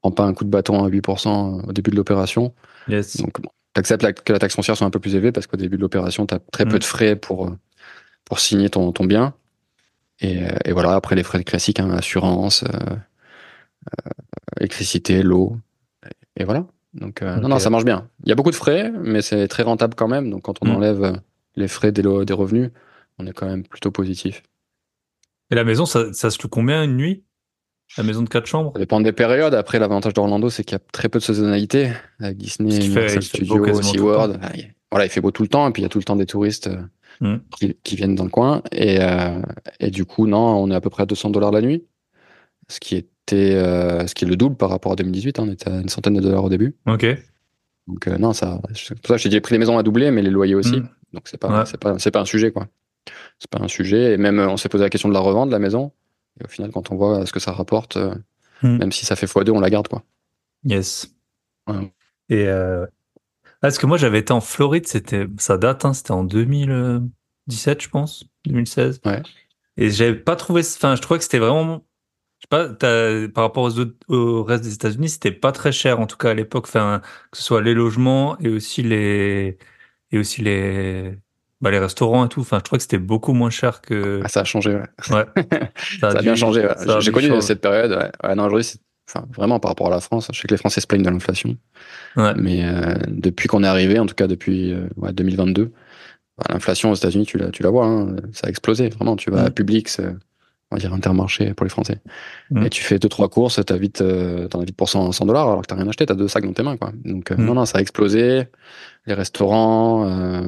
prends pas un coup de bâton à 8% au début de l'opération. yes. Donc, bon, t'acceptes la- que la taxe foncière soit un peu plus élevée parce qu'au début de l'opération, t'as très Mhm. peu de frais pour, euh, pour signer ton, ton bien. Et, euh, et voilà, après les frais classiques, hein, assurance, euh, euh, électricité, l'eau. Et voilà. Donc, euh, non, non, ça marche bien. Il y a beaucoup de frais, mais c'est très rentable quand même. Donc, quand on Mhm. enlève euh, les frais des, des revenus, on est quand même plutôt positif. Et la maison, ça, ça se loue combien une nuit? La maison de quatre chambres Ça dépend des périodes. Après, l'avantage d'Orlando, c'est qu'il y a très peu de saisonnalité. Avec Disney, Universal Studios, SeaWorld. Ah, il- Voilà, il fait beau tout le temps. Et puis, il y a tout le temps des touristes euh, Mhm. qui, qui viennent dans le coin. Et, euh, et du coup, non, on est à peu près à 200 dollars la nuit. Ce qui était, euh, ce qui est le double par rapport à 2018. hein. On était à une centaine de dollars au début. Ok. Donc, euh, non, ça, pour ça je t'ai dit, le prix des maisons a doublé, mais les loyers aussi. Mhm. Donc, c'est pas, Ouais. c'est pas, c'est pas un sujet, quoi. C'est pas un sujet. Et même, on s'est posé la question de la revente de la maison. Et au final, quand on voit ce que ça rapporte, euh, Mhm. même si ça fait x2, on la garde, quoi. Yes. Ouais. Et euh... ah, parce que moi j'avais été en Floride, c'était ça date, hein, c'était en 2017 je pense, 2016. Ouais. Et j'avais pas trouvé, enfin je trouvais que c'était vraiment, je sais pas, par rapport aux autres- au reste des États-Unis, c'était pas très cher en tout cas à l'époque, enfin que ce soit les logements et aussi les et aussi les bah, les restaurants et tout. Enfin je trouvais que c'était beaucoup moins cher que Ah, ça a changé, ouais. ouais. Ça a bien changé. ouais. J'ai connu changer. cette période. Ouais. Ouais, non, aujourd'hui, c'est enfin, vraiment par rapport à la France. Je sais que les Français se plaignent de l'inflation. Ouais. Mais euh, depuis qu'on est arrivé, en tout cas depuis euh, ouais, 2022, bah, l'inflation aux États-Unis, tu la, tu la vois, hein, ça a explosé. Vraiment, tu vas à Mm. Publix, euh, on va dire Intermarché pour les Français, Mm. et tu fais deux trois courses, t'as vite, euh, t'en as vite pour 100, 100 dollars alors que t'as rien acheté, t'as deux sacs dans tes mains, quoi. Donc euh, Mm. non, non, ça a explosé. Les restaurants, euh,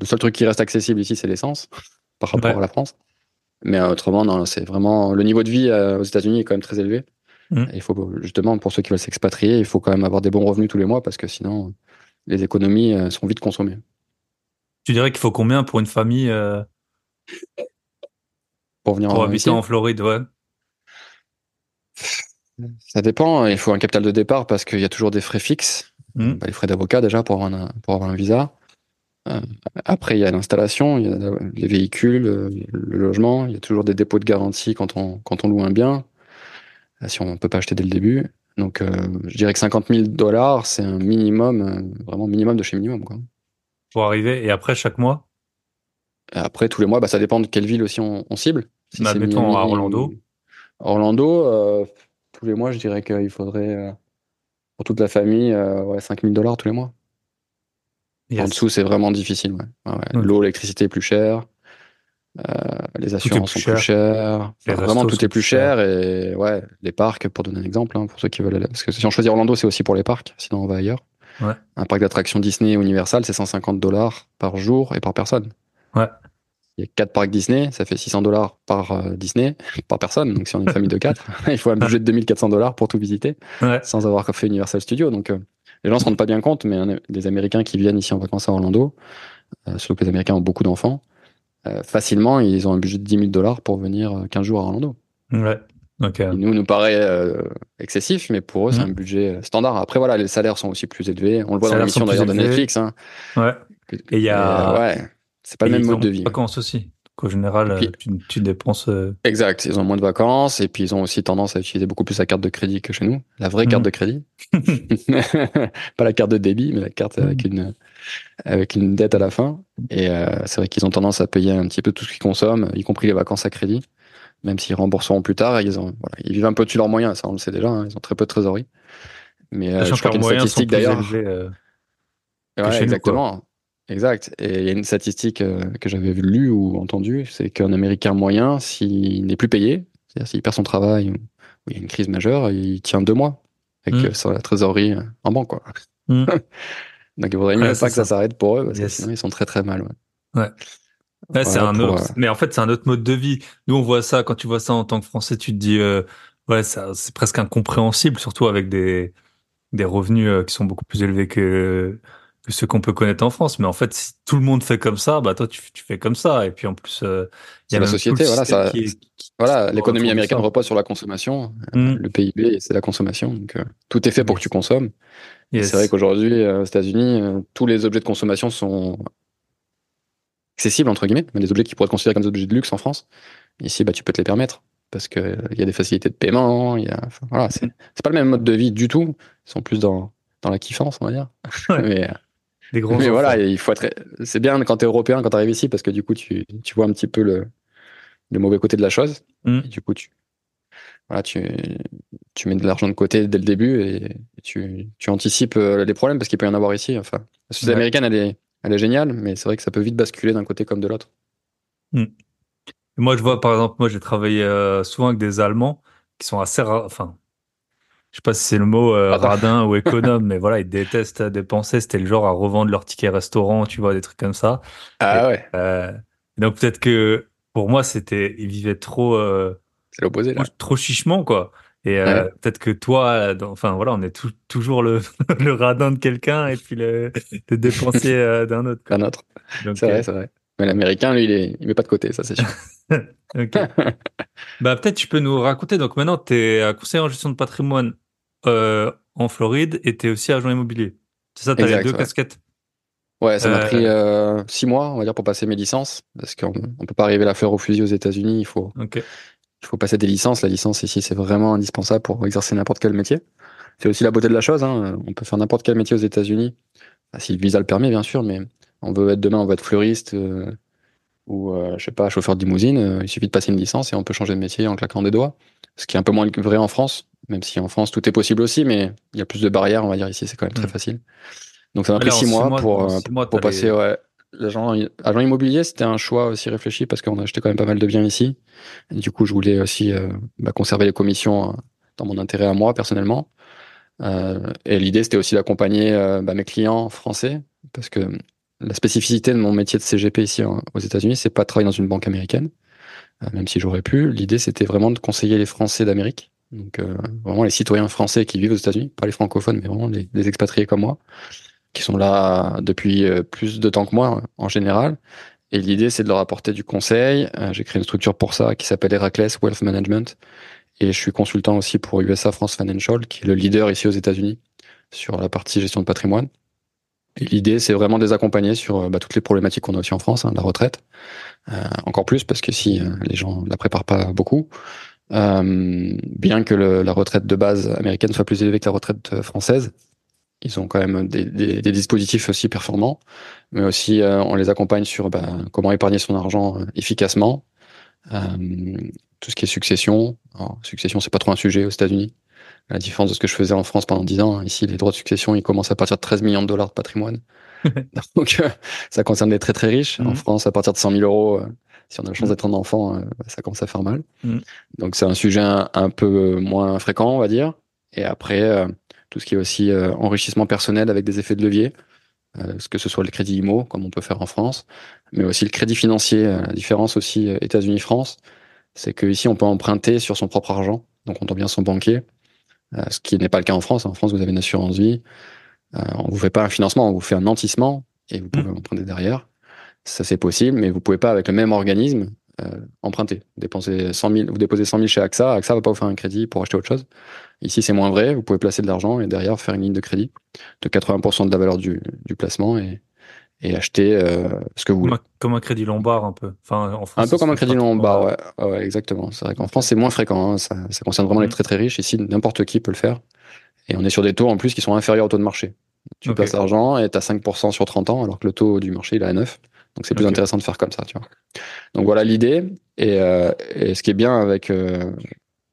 le seul truc qui reste accessible ici, c'est l'essence par rapport Ouais. à la France. Mais euh, autrement, non, c'est vraiment le niveau de vie euh, aux États-Unis est quand même très élevé. Mm. Et il faut justement pour ceux qui veulent s'expatrier, il faut quand même avoir des bons revenus tous les mois parce que sinon les économies sont vite consommées. Tu dirais qu'il faut combien pour une famille euh, Pour venir pour en, habiter ici, en Floride, ouais. ça dépend. Il faut un capital de départ parce qu'il y a toujours des frais fixes. Mm. Bah, les frais d'avocat déjà pour avoir un, pour avoir un visa. Euh, après, il y a l'installation, il y a les véhicules, euh, le logement. Il y a toujours des dépôts de garantie quand on, quand on loue un bien. Euh, Si on peut pas acheter dès le début. Donc, euh, je dirais que 50 000 dollars, c'est un minimum, vraiment minimum de chez minimum. Quoi. Pour arriver et après chaque mois? Et Après, tous les mois, bah, ça dépend de quelle ville aussi on, on cible. Si Bah, c'est mettons Miami à Orlando. Orlando, euh, tous les mois, je dirais qu'il faudrait, euh, pour toute la famille, euh, ouais, 5 000 dollars tous les mois. En dessous, c'est vraiment difficile. Ouais. Ouais. L'eau, l'électricité est plus cher. Euh, les assurances plus sont plus chères. Enfin, vraiment, tout est plus plus cher. Et ouais, les parcs, pour donner un exemple, hein, pour ceux qui veulent aller. Parce que si on choisit Orlando, c'est aussi pour les parcs. Sinon, on va ailleurs. Ouais. Un parc d'attractions Disney et Universal, c'est 150 dollars par jour et par personne. Ouais. Il y a quatre parcs Disney, ça fait 600 dollars par euh, Disney, par personne. Donc, si on est une famille de quatre, il faut un budget de 2400 dollars pour tout visiter Ouais. sans avoir fait Universal Studios. Donc, euh, les gens se rendent pas bien compte, mais un- des Américains qui viennent ici en vacances à Orlando, euh, surtout que les Américains ont beaucoup d'enfants, euh, facilement, ils ont un budget de 10 000 dollars pour venir euh, 15 jours à Orlando. Ouais. Ok. Qui nous, nous paraît euh, excessif, mais pour eux, c'est un budget euh, standard. Après, voilà, les salaires sont aussi plus élevés. On le voit dans l'émission d'ailleurs de. Netflix. Hein. Ouais. Et il y a, Euh, ouais. C'est pas Et le même ils mode de vie. vacances aussi. Qu'au général, puis- euh, tu, tu dépenses. euh, Exact. Ils ont moins de vacances et puis ils ont aussi tendance à utiliser beaucoup plus la carte de crédit que chez nous. La vraie carte Mhm. de crédit. pas la carte de débit, mais la carte Mhm. avec une, avec une dette à la fin. Et euh, c'est vrai qu'ils ont tendance à payer un petit peu tout ce qu'ils consomment, y compris les vacances à crédit. Même s'ils rembourseront plus tard, ils, ont, voilà, ils vivent un peu dessus leurs moyens, ça on le sait déjà, hein, ils ont très peu de trésorerie. Mais euh, je crois qu'il y a une statistique d'ailleurs. euh, Ouais, exactement. Exact. Et il y a une statistique euh, que j'avais lue ou entendue, c'est qu'un Américain moyen, s'il n'est plus payé, c'est-à-dire s'il perd son travail ou il y a une crise majeure, il tient deux mois avec Mm. euh, sa trésorerie euh, en banque. Quoi. Mm. Donc il vaudrait mieux Ouais, pas que ça, s'arrête pour eux, parce Yes. que sinon ils sont très très mal. ouais. Ouais. Ouais, Voilà un autre. Mais en fait, c'est un autre mode de vie. Nous, on voit ça quand tu vois ça en tant que Français, tu te dis, euh, ouais, c'est presque incompréhensible, surtout avec des des revenus qui sont beaucoup plus élevés que que ceux qu'on peut connaître en France. Mais en fait, si tout le monde fait comme ça, bah toi, tu, tu fais comme ça. Et puis en plus, euh, il y a la société, voilà, ça- qui est- qui- Voilà, l'économie américaine repose sur la consommation. Mm. Le PIB, c'est la consommation. Donc euh, tout est fait pour que tu consommes. Et Yes. C'est vrai qu'aujourd'hui, euh, aux États-Unis, euh, tous les objets de consommation sont accessibles, entre guillemets, mais des objets qui pourraient être considérés comme des objets de luxe en France. Ici, bah, tu peux te les permettre parce que euh, il y a des facilités de paiement. Il y a, enfin, voilà, c'est c'est pas le même mode de vie du tout. Ils sont plus dans, dans la kiffance, on va dire. Ouais. mais euh, Des gros mais enfants. voilà, il faut être. C'est bien quand t'es européen, quand t'arrives ici, parce que du coup, tu, tu vois un petit peu le, le mauvais côté de la chose. Mm. Et du coup, tu, voilà, tu, tu mets de l'argent de côté dès le début et, tu, tu anticipes euh, les problèmes parce qu'il peut y en avoir ici. Enfin, la société Ouais. américaine, elle est, elle est géniale, mais c'est vrai que ça peut vite basculer d'un côté comme de l'autre. Moi, je vois, par exemple, moi, j'ai travaillé euh, souvent avec des Allemands qui sont assez, enfin, je sais pas si c'est le mot euh, Radin. ou économe, mais voilà, ils détestent dépenser. C'était le genre à revendre leurs tickets restaurant, tu vois, des trucs comme ça. Ah ouais, Euh, donc peut-être que pour moi, c'était, ils vivaient trop, euh, c'est l'opposé là. trop, chichement, quoi. Et Ouais. peut-être que toi, dans- enfin voilà, on est tou- toujours le, le radin de quelqu'un et puis le, le dépensier d'un autre. quoi. Un autre. C'est vrai, c'est vrai. Mais l'américain, lui, il, est, il met pas de côté, ça c'est sûr. Ok. bah peut-être tu peux nous raconter. Donc maintenant, tu es conseiller en gestion de patrimoine euh, en Floride et tu es aussi agent immobilier. C'est ça, tu as les deux ouais. casquettes. Ouais, ça m'a Euh, pris euh, six mois, on va dire, pour passer mes licences, parce qu'on on peut pas arriver la fleur au fusil aux États-Unis. Il faut, il faut passer des licences. La licence ici, c'est vraiment indispensable pour exercer n'importe quel métier. C'est aussi la beauté de la chose. Hein. On peut faire n'importe quel métier aux États-Unis, Enfin, si le visa le permet, bien sûr. Mais on veut être demain, on veut être fleuriste euh, ou euh, je sais pas, chauffeur de limousine. euh, il suffit de passer une licence et on peut changer de métier en claquant des doigts. Ce qui est un peu moins vrai en France, même si en France tout est possible aussi, mais il y a plus de barrières. On va dire ici, c'est quand même très Mm. facile. Donc ça m'a pris six mois, mois, pour, euh, six mois, pour t'as passer les- ouais, l'agent agent immobilier. C'était un choix aussi réfléchi parce qu'on a acheté quand même pas mal de biens ici. Et du coup, je voulais aussi euh, bah, conserver les commissions euh, dans mon intérêt à moi personnellement. Euh, et l'idée, c'était aussi d'accompagner euh, bah, mes clients français parce que la spécificité de mon métier de CGP ici hein, aux États-Unis, c'est pas de travailler dans une banque américaine, même si j'aurais pu. L'idée, c'était vraiment de conseiller les Français d'Amérique, donc euh, vraiment les citoyens français qui vivent aux États-Unis, pas les francophones, mais vraiment les, expatriés comme moi, qui sont là depuis euh, plus de temps que moi en général. Et l'idée, c'est de leur apporter du conseil. Euh, J'ai créé une structure pour ça qui s'appelle Heracles Wealth Management. Et je suis consultant aussi pour USA France Financial, qui est le leader ici aux États-Unis sur la partie gestion de patrimoine. Et l'idée, c'est vraiment de les accompagner sur euh, bah, toutes les problématiques qu'on a aussi en France, hein, la retraite. Euh, encore plus, parce que si les gens ne la préparent pas beaucoup, bien que le- la retraite de base américaine soit plus élevée que la retraite euh, française, ils ont quand même des, des- des dispositifs aussi performants, mais aussi euh, on les accompagne sur bah, comment épargner son argent euh, efficacement, euh, tout ce qui est succession. Alors, succession, c'est pas trop un sujet aux États-Unis. À la différence de ce que je faisais en France pendant 10 ans, ici les droits de succession ils commencent à partir de 13 millions de dollars de patrimoine. Donc euh, ça concerne les très très riches. En Mhm. France, à partir de 100 000 euros, euh, si on a la chance Mhm. d'être un enfant, euh, bah, ça commence à faire mal. Mhm. Donc c'est un sujet un, un peu moins fréquent, on va dire. Et après, euh, tout ce qui est aussi euh, enrichissement personnel avec des effets de levier, euh, ce que ce soit le crédit IMO, comme on peut faire en France, mais aussi le crédit financier. Euh, La différence aussi euh, États-Unis-France, c'est qu'ici on peut emprunter sur son propre argent, donc on tombe bien son banquier, euh, ce qui n'est pas le cas en France. En France, vous avez une assurance vie, euh, on vous fait pas un financement, on vous fait un nantissement et vous pouvez emprunter derrière. Ça c'est possible, mais vous pouvez pas avec le même organisme euh, emprunter. Dépenser 100 000, vous déposez 100 000 chez AXA, AXA va pas vous faire un crédit pour acheter autre chose. Ici c'est moins vrai, vous pouvez placer de l'argent et derrière faire une ligne de crédit de 80% de la valeur du, du placement et, et acheter euh, ce que vous voulez. Comme un, comme un crédit lombard un peu. Enfin, en France, Un peu comme un crédit lombard, ouais. Ouais, exactement. C'est vrai qu'en France, c'est moins fréquent. hein. Ça, ça concerne vraiment les Mhm. très très riches. Ici, n'importe qui peut le faire. Et on est sur des taux en plus qui sont inférieurs au taux de marché. Tu Ok. places l'argent et tu as 5% sur 30 ans, alors que le taux du marché, il est à 9. Donc c'est plus intéressant de faire comme ça, tu vois. Donc voilà l'idée. Et, euh, et ce qui est bien avec, euh,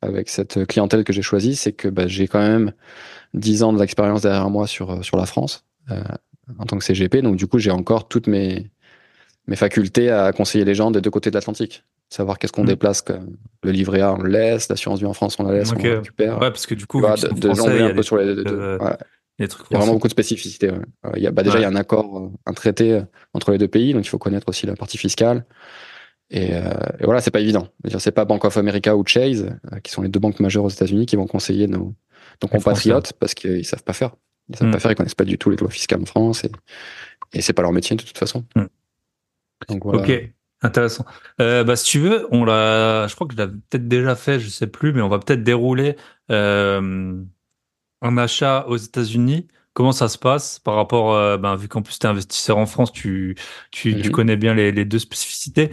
avec cette clientèle que j'ai choisie, c'est que bah, j'ai quand même 10 ans d'expérience derrière moi sur, euh, sur la France euh, en tant que CGP. Donc du coup, j'ai encore toutes mes, mes facultés à conseiller les gens des deux côtés de l'Atlantique. Savoir qu'est-ce qu'on Mm. déplace, que le livret A, on le laisse, l'assurance vie en France, on la laisse, on la récupère. Ouais, parce que du coup, vois, de, de français, jongler un peu sur les deux. ouais. Il y a vraiment beaucoup de spécificités. ouais. Euh, Il y a, bah déjà, il y a un accord, euh, un traité euh, entre les deux pays, donc il faut connaître aussi la partie fiscale. Et, euh, et voilà, c'est pas évident. C'est pas Bank of America ou Chase, qui sont les deux banques majeures aux États-Unis, qui vont conseiller nos, compatriotes parce qu'ils savent pas faire. Ils savent Mm. pas faire, ils connaissent pas du tout les lois fiscales en France et, et c'est pas leur métier de toute façon. Mm. Donc voilà. Ok, intéressant. Euh, bah, si tu veux, on l'a, je crois que je l'avais peut-être déjà fait, je sais plus, mais on va peut-être dérouler euh, un achat aux États-Unis. Comment ça se passe par rapport, euh, ben, vu qu'en plus tu es investisseur en France, tu, tu, tu Mhm. connais bien les, les deux spécificités.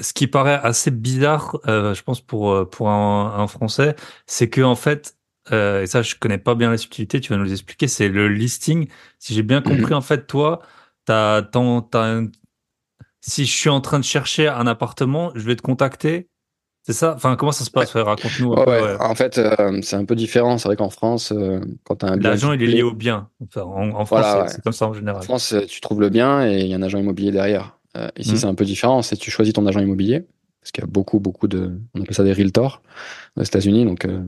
Ce qui paraît assez bizarre, euh, je pense pour euh, pour un, un Français, c'est que en fait, euh, et ça je connais pas bien la subtilité, tu vas nous les expliquer, c'est le listing. Si j'ai bien compris, en fait, toi, t'as, t'as un- si je suis en train de chercher un appartement, je vais te contacter. C'est ça Enfin, comment ça se passe? Ouais, Raconte-nous Ouais, ouais. ouais. En fait, euh, c'est un peu différent. C'est vrai qu'en France, euh, quand tu as un bien L'agent, il est lié au bien. Enfin, en, en France, Voilà, c'est comme ça en En général. France, euh, tu trouves le bien et il y a un agent immobilier derrière. Euh, ici, Mhm. c'est un peu différent. C'est tu choisis ton agent immobilier parce qu'il y a beaucoup, beaucoup de, on appelle ça des realtors aux États-Unis. Donc, euh,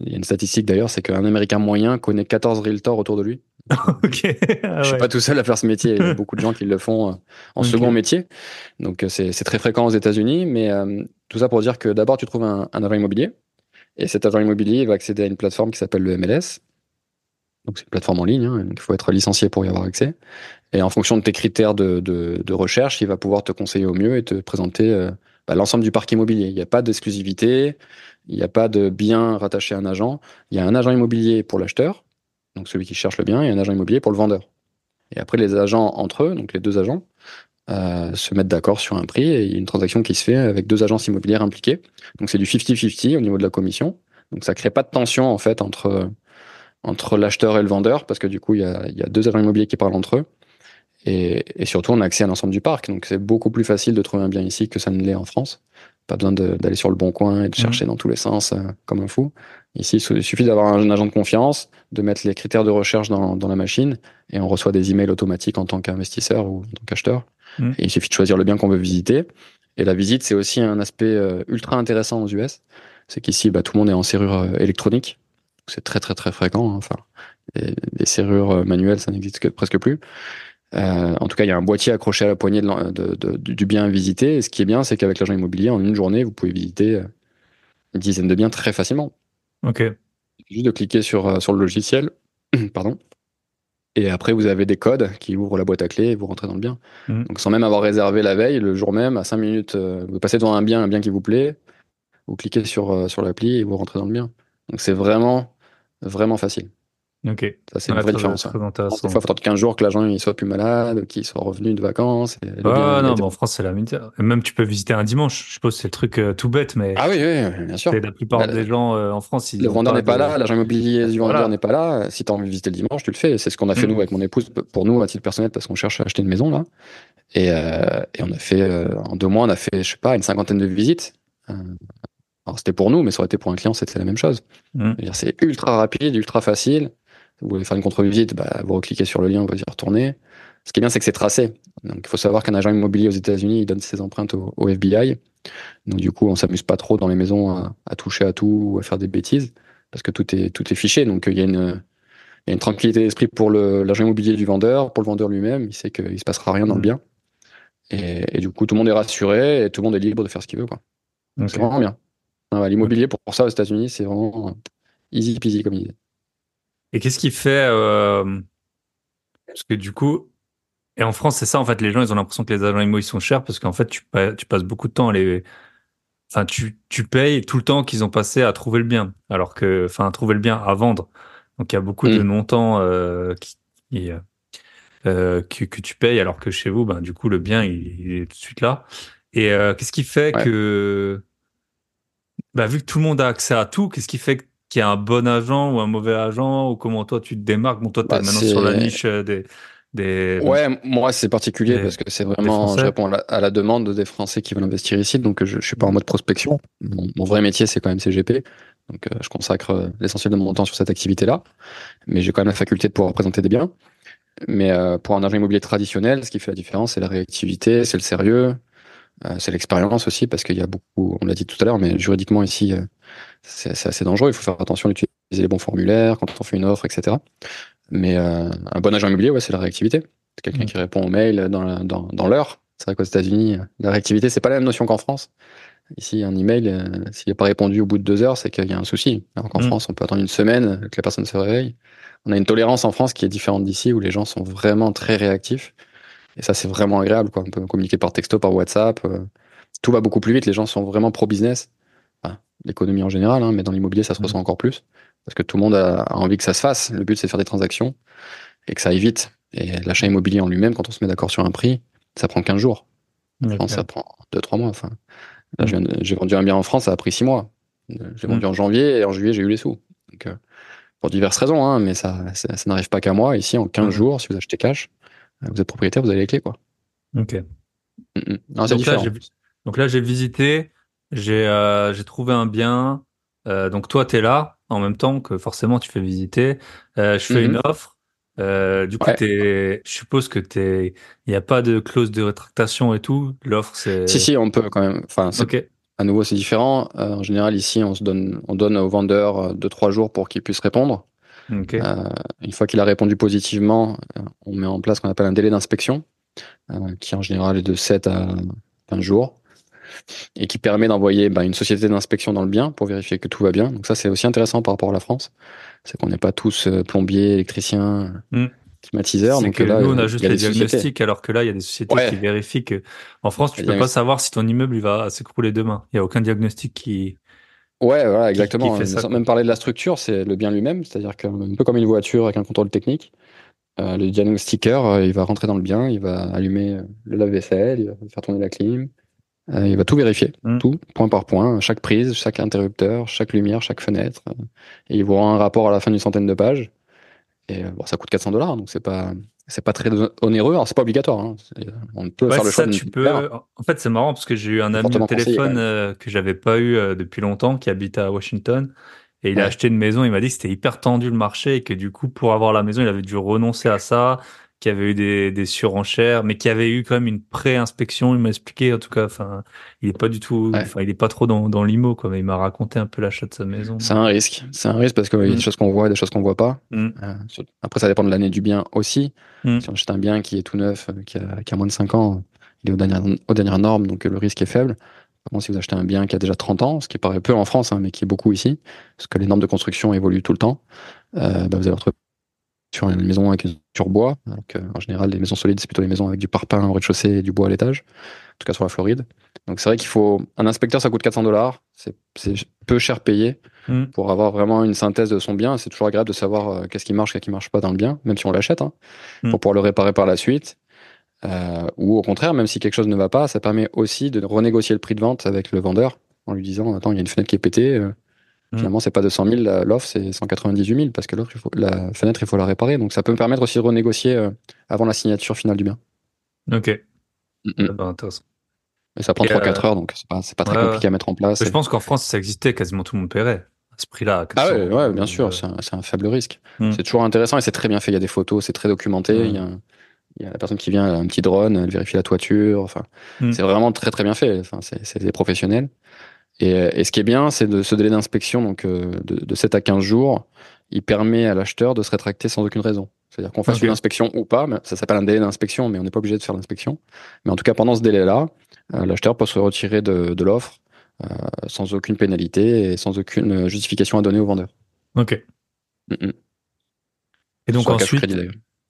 il y a une statistique d'ailleurs, c'est qu'un Américain moyen connaît 14 realtors autour de lui. ok. Ah Je suis pas tout seul à faire ce métier. Il y a beaucoup de gens qui le font euh, en second métier. Donc, euh, c'est très fréquent aux États-Unis. Mais euh, tout ça pour dire que d'abord, tu trouves un, un agent immobilier. Et cet agent immobilier, il va accéder à une plateforme qui s'appelle le MLS. Donc, c'est une plateforme en ligne. hein, donc il faut être licencié pour y avoir accès. Et en fonction de tes critères de, de, de recherche, il va pouvoir te conseiller au mieux et te présenter euh, bah, l'ensemble du parc immobilier. Il n'y a pas d'exclusivité. Il n'y a pas de bien rattaché à un agent. Il y a un agent immobilier pour l'acheteur, donc celui qui cherche le bien, et un agent immobilier pour le vendeur. Et après, les agents entre eux, donc les deux agents, euh, se mettent d'accord sur un prix et il y a une transaction qui se fait avec deux agences immobilières impliquées. Donc c'est du 50-50 au niveau de la commission. Donc ça crée pas de tension en fait entre, entre l'acheteur et le vendeur parce que du coup il y a, il y a deux agents immobiliers qui parlent entre eux. Et, et surtout on a accès à l'ensemble du parc. Donc c'est beaucoup plus facile de trouver un bien ici que ça ne l'est en France. Pas besoin d'aller sur le bon coin et de chercher dans tous les sens euh, comme un fou. Ici, il suffit d'avoir un agent de confiance, de mettre les critères de recherche dans, dans la machine et on reçoit des emails automatiques en tant qu'investisseur ou en tant qu'acheteur. Et il suffit de choisir le bien qu'on veut visiter. Et la visite, c'est aussi un aspect euh, ultra intéressant aux US. C'est qu'ici, bah, tout le monde est en serrure euh, électronique. C'est très, très, très fréquent. hein. Enfin, les, les serrures manuelles, ça n'existe que- presque plus. Euh, en tout cas, il y a un boîtier accroché à la poignée de de- de- du bien à visiter. Et ce qui est bien, c'est qu'avec l'agent immobilier, en une journée, vous pouvez visiter euh, une dizaine de biens très facilement. Ok. Juste de cliquer sur, euh, sur le logiciel. Pardon. Et après, vous avez des codes qui ouvrent la boîte à clés et vous rentrez dans le bien. Mhm. Donc, sans même avoir réservé la veille, le jour même, à 5 minutes, euh, vous passez devant un bien, un bien qui vous plaît, vous cliquez sur, sur l'appli et vous rentrez dans le bien. Donc, c'est vraiment, vraiment facile. Ok. Ça, c'est une vraie très- différence. très intéressant. Des fois, il faut attendre 15 jours que l'agent il soit plus malade, qu'il soit revenu de vacances. et Ah non, mais en France, c'est la même. Même tu peux visiter un dimanche. Je suppose que c'est le truc euh, tout bête, mais Ah oui, oui, bien sûr. la plupart Bah, des gens euh, en France, ils Le vendeur n'est pas de- là, l'agent immobilier du vendeur Voilà. n'est pas là. Si tu as envie de visiter le dimanche, tu le fais. C'est ce qu'on a fait Mm. nous avec mon épouse pour nous à titre personnel parce qu'on cherche à acheter une maison là. Et, euh, et on a fait euh, en deux mois, on a fait je sais pas une cinquantaine de visites. Euh, alors c'était pour nous, mais ça aurait été pour un client, c'était la même chose. Mm. C'est ultra rapide, ultra facile. Vous voulez faire une contre-visite, bah, vous recliquez sur le lien, vous y retournez. Ce qui est bien, c'est que c'est tracé. Donc il faut savoir qu'un agent immobilier aux États-Unis, il donne ses empreintes au, au FBI. Donc du coup, on s'amuse pas trop dans les maisons à, à toucher à tout ou à faire des bêtises parce que tout est tout est fiché. Donc il y a une il y a une tranquillité d'esprit pour l'agent immobilier du vendeur, pour le vendeur lui-même. Il sait qu'il se passera rien dans le Mhm. bien. Et, et du coup, tout le monde est rassuré et tout le monde est libre de faire ce qu'il veut. Quoi. C'est vraiment bien. L'immobilier pour, pour ça aux États-Unis, c'est vraiment euh, easy peasy comme idée. Et qu'est-ce qui fait euh, Parce que du coup, et en France, c'est ça en fait. Les gens, ils ont l'impression que les agents immo ils sont chers parce qu'en fait, tu, pa- tu passes beaucoup de temps à les. Enfin, tu, tu payes tout le temps qu'ils ont passé à trouver le bien, alors que, enfin, à trouver le bien à vendre. Donc, il y a beaucoup de Mm. montants euh, qui, qui, euh, euh, que, que tu payes, alors que chez vous, ben, du coup, le bien, il, il est tout de suite là. Et euh, qu'est-ce qui fait Ouais. que, bah, vu que tout le monde a accès à tout, qu'est-ce qui fait qu'il y a un bon agent ou un mauvais agent ou comment toi tu te démarques? Bon, toi, tu Bah, maintenant sur la niche euh, des, des, Ouais, moi c'est particulier Des- parce que c'est vraiment, je réponds à la, à la demande des Français qui veulent investir ici, donc je, je suis pas en mode prospection. Mon, mon vrai métier c'est quand même CGP, donc euh, je consacre euh, l'essentiel de mon temps sur cette activité-là, mais j'ai quand même la faculté de pouvoir présenter des biens. Mais euh, pour un agent immobilier traditionnel, ce qui fait la différence, c'est la réactivité, c'est le sérieux, c'est l'expérience aussi, parce qu'il y a beaucoup, on l'a dit tout à l'heure, mais juridiquement ici, euh, c'est assez dangereux. Il faut faire attention à utiliser les bons formulaires quand on fait une offre, etc. Mais euh, un bon agent immobilier, ouais, c'est la réactivité. C'est quelqu'un Mm. qui répond aux mails dans, la- dans, dans l'heure. C'est vrai qu'aux États-Unis, euh, la réactivité, c'est pas la même notion qu'en France. Ici, un email, euh, s'il n'est pas répondu au bout de deux heures, c'est qu'il y a un souci. Alors qu'en Mm. France, on peut attendre une semaine que la personne se réveille. On a une tolérance en France qui est différente d'ici, où les gens sont vraiment très réactifs. Et ça, c'est vraiment agréable. Quoi. On peut communiquer par texto, par WhatsApp. euh, tout va beaucoup plus vite. Les gens sont vraiment pro-business. Enfin, L'économie en général, hein, mais dans l'immobilier, ça se Mm. ressent encore plus. Parce que tout le monde a, envie que ça se fasse. Le but, c'est de faire des transactions et que ça aille vite. Et l'achat immobilier en lui-même, quand on se met d'accord sur un prix, ça prend 15 jours. En Ok. France, ça prend 2-3 mois. Enfin, là, Mm. je j'ai vendu un bien en France, ça a pris 6 mois. J'ai vendu en janvier et en juillet, j'ai eu les sous. Donc, euh, pour diverses raisons, hein, mais ça, ça, ça n'arrive pas qu'à moi. Ici, en 15 Mm. jours, si vous achetez cash, vous êtes propriétaire, vous avez les clés. Quoi. Ok. Mm, mm. Non, Donc là, j'ai, donc là, j'ai visité, j'ai euh, j'ai trouvé un bien. Euh, donc toi, tu es là en même temps que forcément tu fais visiter. Euh, je fais une offre. Euh, du coup, Ouais. t'es, je suppose que t'es, il n'y a pas de clause de rétractation et tout. L'offre, c'est. Si, si, on peut quand même. Enfin, c'est- Ok. à nouveau, c'est différent. Euh, en général, ici, on, se donne, on donne au vendeur 2-3 jours pour qu'il puisse répondre. Ok. Euh, une fois qu'il a répondu positivement, euh, on met en place ce qu'on appelle un délai d'inspection, euh, qui en général est de 7 à 15 jours, et qui permet d'envoyer bah, une société d'inspection dans le bien pour vérifier que tout va bien. Donc ça, c'est aussi intéressant par rapport à la France, c'est qu'on n'est pas tous euh, plombiers, électriciens, Mm. climatiseurs. Donc que là, nous, on a juste les sociétés. diagnostics, alors que là, il y a des sociétés Ouais. qui vérifient que, en France, tu Les peux pas savoir si ton immeuble il va s'écrouler demain. Il y a aucun diagnostic qui. Ouais, voilà, exactement. qui ça, même parler de la structure, c'est le bien lui-même, c'est-à-dire qu'un peu comme une voiture avec un contrôle technique, euh, le diagnostiqueur, euh, il va rentrer dans le bien, il va allumer euh, le lave-vaisselle, il va faire tourner la clim, euh, il va tout vérifier, Mm. tout, point par point, chaque prise, chaque interrupteur, chaque lumière, chaque fenêtre, et il vous rend un rapport à la fin d'une centaine de pages. Et bon, ça coûte 400 dollars, donc c'est pas c'est pas très onéreux. Alors c'est pas obligatoire. hein. On peut Ouais, faire le choix ça, tu peux. En fait, c'est marrant parce que j'ai eu un ami au téléphone euh, que j'avais pas eu euh, depuis longtemps, qui habite à Washington, et il a acheté une maison. Il m'a dit que c'était hyper tendu le marché et que du coup, pour avoir la maison, il avait dû renoncer à ça, qu'il y avait eu des, des surenchères, mais qu'il y avait eu quand même une pré-inspection. Il m'a expliqué, en tout cas. Enfin, il est pas du tout. Ouais. Enfin, il est pas trop dans dans l'IMO, quoi. Mais il m'a raconté un peu l'achat de sa maison. C'est un risque. C'est un risque parce qu'il y a Mm. des choses qu'on voit et des choses qu'on voit pas. Mm. Euh, après, ça dépend de l'année du bien aussi. Mm. Si on achète un bien qui est tout neuf, euh, qui a, qui a moins de 5 ans, il est aux dernières, aux dernières normes, donc euh, le risque est faible. Par contre, si vous achetez un bien qui a déjà 30 ans, ce qui paraît peu en France, hein, mais qui est beaucoup ici, parce que les normes de construction évoluent tout le temps, euh, bah, vous allez retrouver sur une maison avec une sur bois, alors que, en général, les maisons solides, c'est plutôt les maisons avec du parpaing au rez-de-chaussée et du bois à l'étage, en tout cas sur la Floride. Donc c'est vrai qu'il faut... Un inspecteur, ça coûte 400 dollars, c'est c'est peu cher payé Mm. pour avoir vraiment une synthèse de son bien. C'est toujours agréable de savoir euh, qu'est-ce qui marche, qu'est-ce qui marche pas dans le bien, même si on l'achète, hein, Mm. pour pouvoir le réparer par la suite. Euh, ou au contraire, même si quelque chose ne va pas, ça permet aussi de renégocier le prix de vente avec le vendeur en lui disant Attends, il y a une fenêtre qui est pétée. euh, Mm. Finalement, c'est pas 200 000, la- l'offre c'est 198 000 parce que faut, la fenêtre, il faut la réparer. Donc ça peut me permettre aussi de renégocier euh, avant la signature finale du bien. Ok. Mm, mm. Ah bah, intéressant. Mais ça prend Et, 3-4 euh, heures, donc c'est pas, pas très ouais, compliqué à mettre en place. Je pense qu'en France, si ça existait, quasiment tout le monde paierait à ce prix-là. Ah 400 ouais, ouais, bien euros. sûr, Euh, c'est un, faible risque. Mm. C'est toujours intéressant et c'est très bien fait. Il y a des photos, c'est très documenté. Mm. Il, y a, un- il y a la personne qui vient, elle a un petit drone, elle vérifie la toiture. Enfin, Mm. c'est vraiment très très bien fait. Enfin, c'est des professionnels. Et, euh, et ce qui est bien, c'est de ce délai d'inspection, donc euh, de, de 7 à 15 jours, il permet à l'acheteur de se rétracter sans aucune raison. C'est-à-dire qu'on fasse une inspection ou pas, mais ça s'appelle un délai d'inspection, mais on n'est pas obligé de faire l'inspection. Mais en tout cas, pendant ce délai-là, euh, l'acheteur peut se retirer de, de l'offre euh, sans aucune pénalité et sans aucune justification à donner au vendeur. Ok. Mm, mm. Et donc ensuite,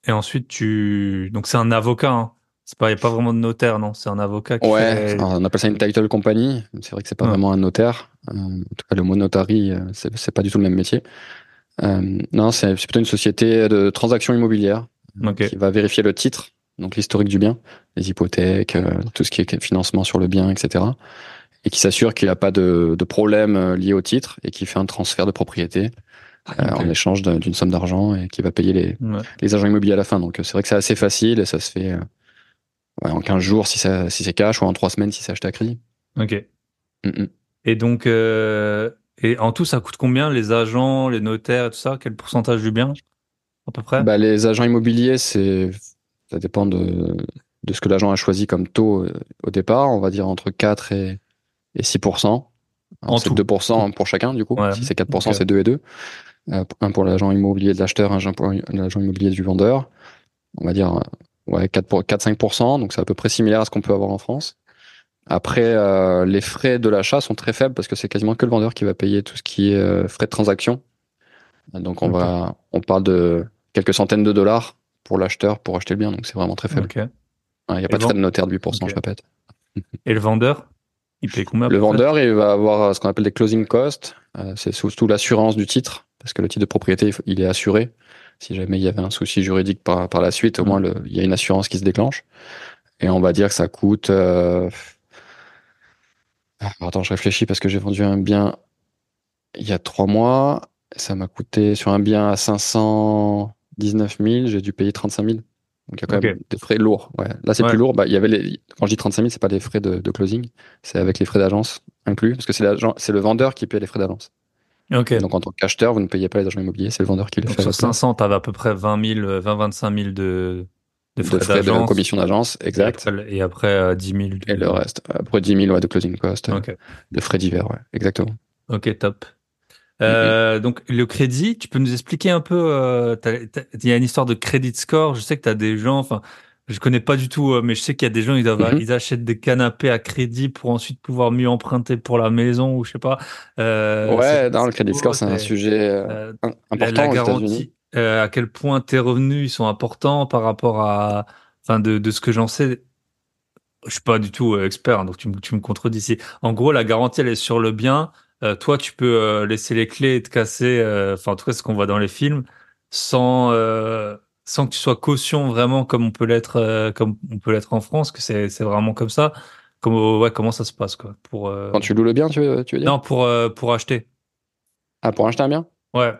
et ensuite tu, donc c'est un avocat. Hein. C'est pas, y a pas vraiment de notaire, non. C'est un avocat qui Ouais, fait. on appelle ça une title company. C'est vrai que c'est pas Ouais. vraiment un notaire. Euh, en tout cas, le mot notary, euh, c'est c'est pas du tout le même métier. Euh, non, c'est c'est plutôt une société de transactions immobilières. Qui va vérifier le titre, donc l'historique du bien, les hypothèques, euh, tout ce qui est financement sur le bien, etc. Et qui s'assure qu'il n'y a pas de, de problème lié au titre et qui fait un transfert de propriété euh, Ok. en échange d'un- d'une somme d'argent et qui va payer les, Ouais. les agents immobiliers à la fin. Donc c'est vrai que c'est assez facile et ça se fait euh, ouais, en 15 jours si, ça, si c'est cash ou en 3 semaines si c'est acheté à crédit. Ok. Mm, mm. Et donc, euh, et en tout, ça coûte combien les agents, les notaires et tout ça? Quel pourcentage du bien à peu près? Bah, les agents immobiliers, c'est ça dépend de, de ce que l'agent a choisi comme taux euh, au départ. On va dire entre 4 et, et 6% En Alors, C'est tout. 2 pour chaque du coup. Ouais. Si c'est 4 Ok. c'est 2 et 2. Euh, un pour l'agent immobilier de l'acheteur, un pour l'agent immobilier du vendeur. On va dire ouais, 4 pour 4-5% donc c'est à peu près similaire à ce qu'on peut avoir en France. Après, euh, les frais de l'achat sont très faibles parce que c'est quasiment que le vendeur qui va payer tout ce qui est euh, frais de transaction. Donc on va, on parle de quelques centaines de dollars pour l'acheteur pour acheter le bien, donc c'est vraiment très faible. Il n'y a Et pas de frais de notaire de 8%, Ok. je répète. Et le vendeur Il paye combien Le vendeur, il va avoir euh, ce qu'on appelle des closing costs. Euh, c'est surtout l'assurance du titre, parce que le titre de propriété, il est assuré. Si jamais il y avait un souci juridique par, par la suite, au moins le- il y a une assurance qui se déclenche. Et on va dire que ça coûte. euh, ah, attends, je réfléchis parce que j'ai vendu un bien il y a trois mois. Ça m'a coûté sur un bien à 519 000, j'ai dû payer 35 000. Donc il y a quand même des frais lourds. Ouais. Là, c'est Ouais. plus lourd. Bah, il y avait les... Quand je dis 35 000, c'est pas les frais de, de closing, c'est avec les frais d'agence inclus, parce que c'est le vendeur qui paye les frais d'agence. Ok. Et Donc en tant qu'acheteur, vous ne payez pas les agents immobiliers, c'est le vendeur qui les Donc fait. sur votre place. 500, tu avais à peu près 20 000, euh, 20 25 000 de, de de frais frais de commission d'agence, exact. après, et après, euh, 10 000. de- Et le reste. Après 10 000 ouais, de closing cost, euh, de frais divers, ouais, exactement. Ok, top. Euh, donc le crédit, tu peux nous expliquer un peu euh, Il y a une histoire de credit score. Je sais que tu as des gens, enfin, je connais pas du tout, euh, mais je sais qu'il y a des gens, ils, doivent, Mhm. ils achètent des canapés à crédit pour ensuite pouvoir mieux emprunter pour la maison ou je sais pas. Euh, ouais, dans le beau, score, c'est un sujet euh, euh, la, important la aux États-Unis. garantie, euh, à quel point tes revenus ils sont importants par rapport à, enfin de, de ce que j'en sais. Je suis pas du tout euh, expert, hein, donc tu, me- tu me contredis ici. En gros, la garantie elle est sur le bien. Euh, toi, tu peux laisser les clés et te casser. euh, Enfin, en tout cas, ce qu'on voit dans les films, sans euh, sans que tu sois caution vraiment comme on peut l'être euh, comme on peut l'être en France, que c'est c'est vraiment comme ça. Comment ouais, comment ça se passe quoi pour euh, Quand tu loues le bien, tu veux, tu veux dire? Non pour euh, pour acheter. Ah, pour acheter un bien? Ouais.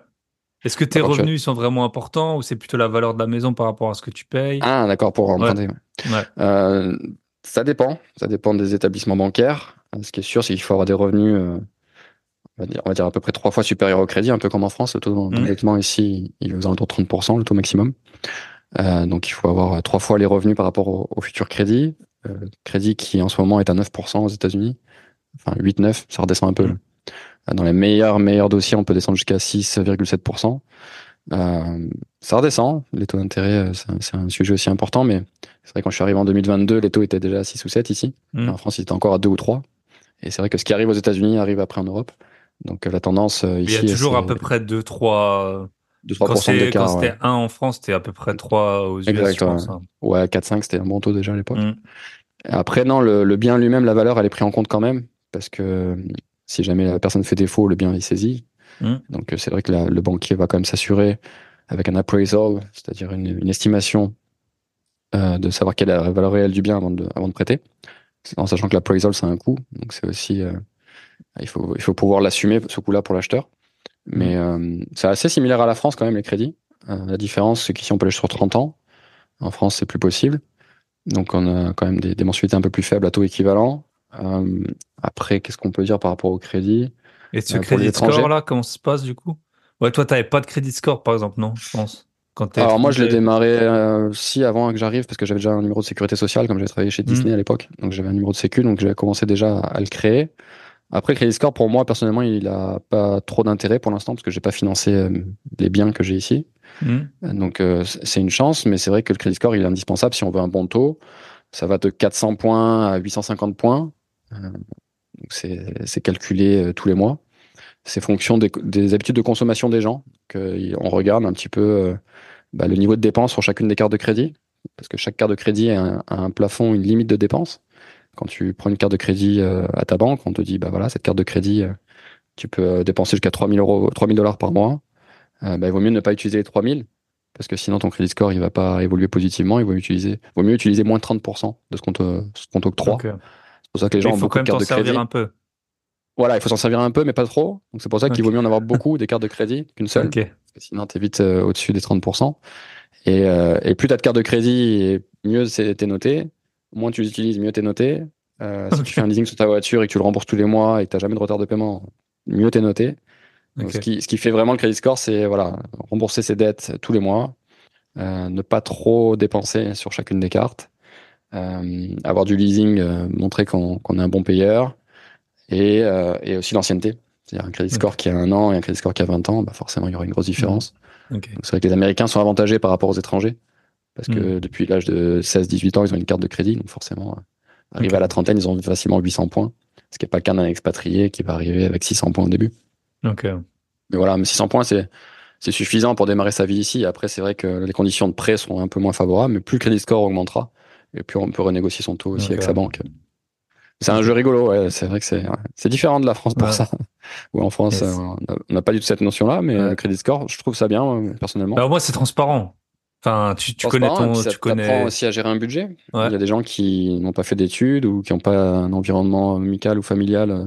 Est-ce que tes tu revenus sont vraiment importants ou c'est plutôt la valeur de la maison par rapport à ce que tu payes? Ah, d'accord, pour emprunter. ouais. Ouais. Euh, ça dépend. Ça dépend des établissements bancaires. Euh, Ce qui est sûr, c'est qu'il faut avoir des revenus, euh, on, va dire, on va dire à peu près trois fois supérieurs au crédit, un peu comme en France. Le taux Mhm. d'endettement ici, il est aux alentours de 30%, le taux maximum. Euh, donc il faut avoir euh, trois fois les revenus par rapport au, au futur crédit. Euh, crédit qui en ce moment est à 9% aux États-Unis. Enfin 8-9, ça redescend un peu. Mhm. Euh, Dans les meilleurs meilleurs dossiers, on peut descendre jusqu'à 6,7%. Euh, ça redescend. Les taux d'intérêt, euh, c'est un, sujet aussi important, mais c'est vrai quand je suis arrivé en 2022, les taux étaient déjà à 6 ou 7 ici. Mm. En France, ils étaient encore à 2 ou 3. Et c'est vrai que ce qui arrive aux États-Unis arrive après en Europe. Donc la tendance euh, Il ici, y a toujours à peu près 2 3 2-3% quand c'était quand c'était Ouais, 1 en France, c'était à peu près 3 aux US, Exact, je pense. ouais. hein. ouais 4-5, c'était un bon taux déjà à l'époque. Mm. Après, non, le, le bien lui-même, la valeur, elle est prise en compte quand même. Parce que si jamais la personne fait défaut, le bien est saisi. Mm. Donc euh, c'est vrai que la- le banquier va quand même s'assurer avec un appraisal, c'est-à-dire une, une estimation euh, de savoir quelle est la valeur réelle du bien avant de, avant de prêter. En sachant que l'appraisal, c'est un coût. Donc c'est aussi... euh, il, faut, il faut pouvoir l'assumer, ce coût-là, pour l'acheteur. Mais euh, c'est assez similaire à la France quand même, les crédits. Euh, la différence, c'est qu'ici, on peut l'acheter sur 30 ans. En France, c'est plus possible. Donc on a quand même des, des mensualités un peu plus faibles à taux équivalent. Euh, après, qu'est-ce qu'on peut dire par rapport au crédit? Et ce crédit score là, comment ça se passe du coup? Ouais, toi t'avais pas de crédit score par exemple, non, je pense. Quand Alors moi, je l'ai démarré euh, si avant que j'arrive, parce que j'avais déjà un numéro de sécurité sociale, comme j'avais travaillé chez Disney Mm. à l'époque. Donc j'avais un numéro de sécu, donc j'avais commencé déjà à, à le créer. Après, le crédit score, pour moi, personnellement, il a pas trop d'intérêt pour l'instant, parce que j'ai pas financé euh, les biens que j'ai ici. Mm. Euh, Donc euh, c'est une chance, mais c'est vrai que le crédit score, il est indispensable si on veut un bon taux. Ça va de 400 points à 850 points. Euh, donc c'est calculé tous les mois. C'est fonction des, des habitudes de consommation des gens. On regarde un petit peu bah, le niveau de dépense sur chacune des cartes de crédit, parce que chaque carte de crédit a un, a un plafond, une limite de dépense. Quand tu prends une carte de crédit euh, à ta banque, on te dit bah voilà cette carte de crédit, euh, tu peux euh, dépenser jusqu'à 3000 euros, 3000 dollars par mois. Euh, bah, il vaut mieux ne pas utiliser les 3000 parce que sinon ton crédit score il va pas évoluer positivement. Il vaut utiliser, vaut mieux utiliser moins de 30% de ce qu'on te, ce qu'on t'octroie. Ok. C'est pour ça que les gens ont il faut beaucoup quand de même cartes de crédit. servir un peu. Voilà, il faut s'en servir un peu, mais pas trop. Donc c'est pour ça qu'il vaut mieux en avoir beaucoup des cartes de crédit qu'une seule. Ok. Parce que sinon t'es vite euh, au-dessus des 30%. Et, euh, et plus t'as de cartes de crédit, et mieux c'est t'es noté. Moins tu les utilises, mieux t'es noté. Euh, si tu fais un leasing sur ta voiture et que tu le rembourses tous les mois et que t'as jamais de retard de paiement, mieux t'es noté. Donc, ce, qui, ce qui fait vraiment le crédit score, c'est voilà, rembourser ses dettes tous les mois, euh, ne pas trop dépenser sur chacune des cartes, euh, avoir du leasing, euh, montrer qu'on est un bon payeur, et, euh, et aussi l'ancienneté. C'est-à-dire un crédit score qui a un an et un crédit score qui a 20 ans, bah forcément il y aura une grosse différence. Ok. Donc, C'est vrai que les Américains sont avantagés par rapport aux étrangers, parce que Mm. depuis l'âge de 16-18 ans, ils ont une carte de crédit, donc forcément, euh, arrivé à la trentaine, ils ont facilement 800 points, ce qui n'est pas d'un expatrié qui va arriver avec 600 points au début. Ok. Mais voilà, mais 600 points, c'est c'est suffisant pour démarrer sa vie ici. Après, c'est vrai que les conditions de prêt sont un peu moins favorables, mais plus le crédit score augmentera, et plus on peut renégocier son taux aussi avec sa banque. C'est un jeu rigolo, ouais. C'est vrai que c'est ouais. c'est différent de la France pour Ouais. ça. Ou en France, Yes. euh, on n'a- pas du tout cette notion-là, mais le crédit score, je trouve ça bien, euh, personnellement. Bah, au moins, c'est transparent. Enfin, tu, tu connais ton, ça tu connais. aussi à gérer un budget. Ouais. Il y a des gens qui n'ont pas fait d'études ou qui n'ont pas un environnement amical ou familial euh,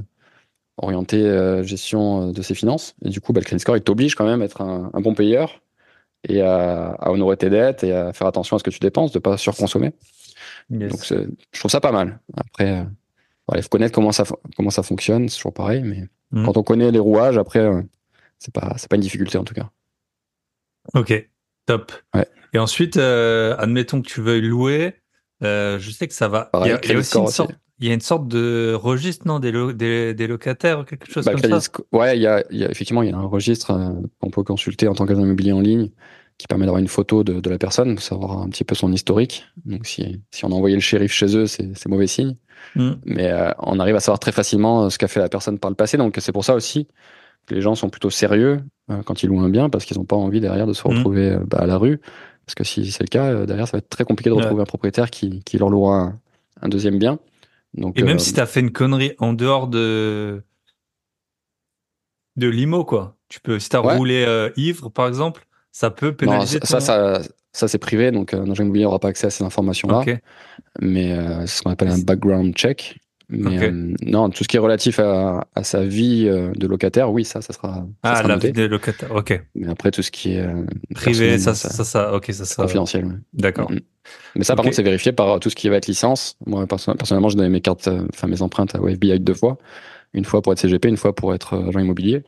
orienté euh, gestion euh, de ses finances. Et du coup, bah, le crédit score, il t'oblige quand même à être un, un bon payeur et à, à honorer tes dettes et à faire attention à ce que tu dépenses, de pas surconsommer. Yes. Donc, je trouve ça pas mal. Après, euh, voilà, il faut connaître comment ça, comment ça fonctionne, c'est toujours pareil, mais Mm. quand on connaît les rouages, après, euh, c'est pas, c'est pas une difficulté en tout cas. Ok, top. Ouais. Et ensuite, euh, admettons que tu veuilles louer. euh, je sais que ça va. Pareil, il y a, aussi une aussi. sorte. Il y a une sorte de registre, non, des, lo- des, des locataires ou quelque chose Bah, comme ça. Ouais, il y a, il y a- effectivement, il y a un registre euh, qu'on peut consulter en tant qu'agent immobilier en ligne qui permet d'avoir une photo de, de la personne, de savoir un petit peu son historique. Donc, si, si on a envoyé le shérif chez eux, c'est mauvais signe. Mm. Mais euh, on arrive à savoir très facilement euh, ce qu'a fait la personne par le passé. Donc, c'est pour ça aussi que les gens sont plutôt sérieux euh, quand ils louent un bien parce qu'ils n'ont pas envie derrière de se Mhm. retrouver euh, bah, à la rue. Parce que si c'est le cas, euh, derrière, ça va être très compliqué de Ouais. retrouver un propriétaire qui, qui leur louera un, un deuxième bien. Donc, Et même euh, si tu as fait une connerie en dehors de de l'IMO, quoi. Tu peux, si tu as Ouais. roulé euh, ivre, par exemple, ça peut non, pénaliser. ça, ton- ça, ça, c'est privé, donc un agent immobilier n'aura pas accès à ces informations-là. Mais euh, c'est ce qu'on appelle un background check. Mais euh, non, tout ce qui est relatif à, à sa vie euh, de locataire, oui, ça, ça sera, ça Ah, sera la noté. vie des locataires. Ok. Mais après, tout ce qui est euh, Privé, ça, ça, ça, ça, ok, ça, ça. confidentiel. ouais. D'accord. Mm. Mais ça, par contre, c'est vérifié par tout ce qui va être licence. Moi, perso- personnellement, j'ai donné mes cartes, enfin mes empreintes à FBI deux fois. Une fois pour être CGP, une fois pour être agent immobilier.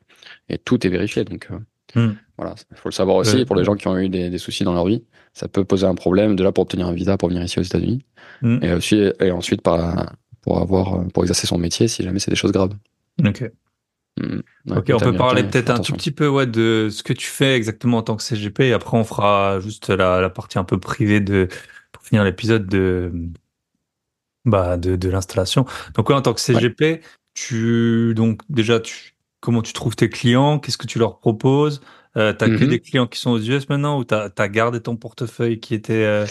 Et tout est vérifié. Donc, euh, Hmm. voilà, il faut le savoir aussi Euh, pour les gens qui ont eu des, des soucis dans leur vie. Ça peut poser un problème déjà pour obtenir un visa pour venir ici aux États-Unis. Hmm. Et aussi, et ensuite par, pour avoir, pour exercer son métier si jamais c'est des choses graves. Ok. Mm. Ouais, Ok, on peut parler peut-être un tout petit peu ouais, de ce que tu fais exactement en tant que CGP et après on fera juste la, la partie un peu privée de pour finir l'épisode de bah de, de l'installation. Donc ouais, en tant que CGP, tu donc déjà tu comment tu trouves tes clients, qu'est-ce que tu leur proposes? Euh, T'as que Mhm. des clients qui sont aux US maintenant ou t'as as gardé ton portefeuille qui était euh,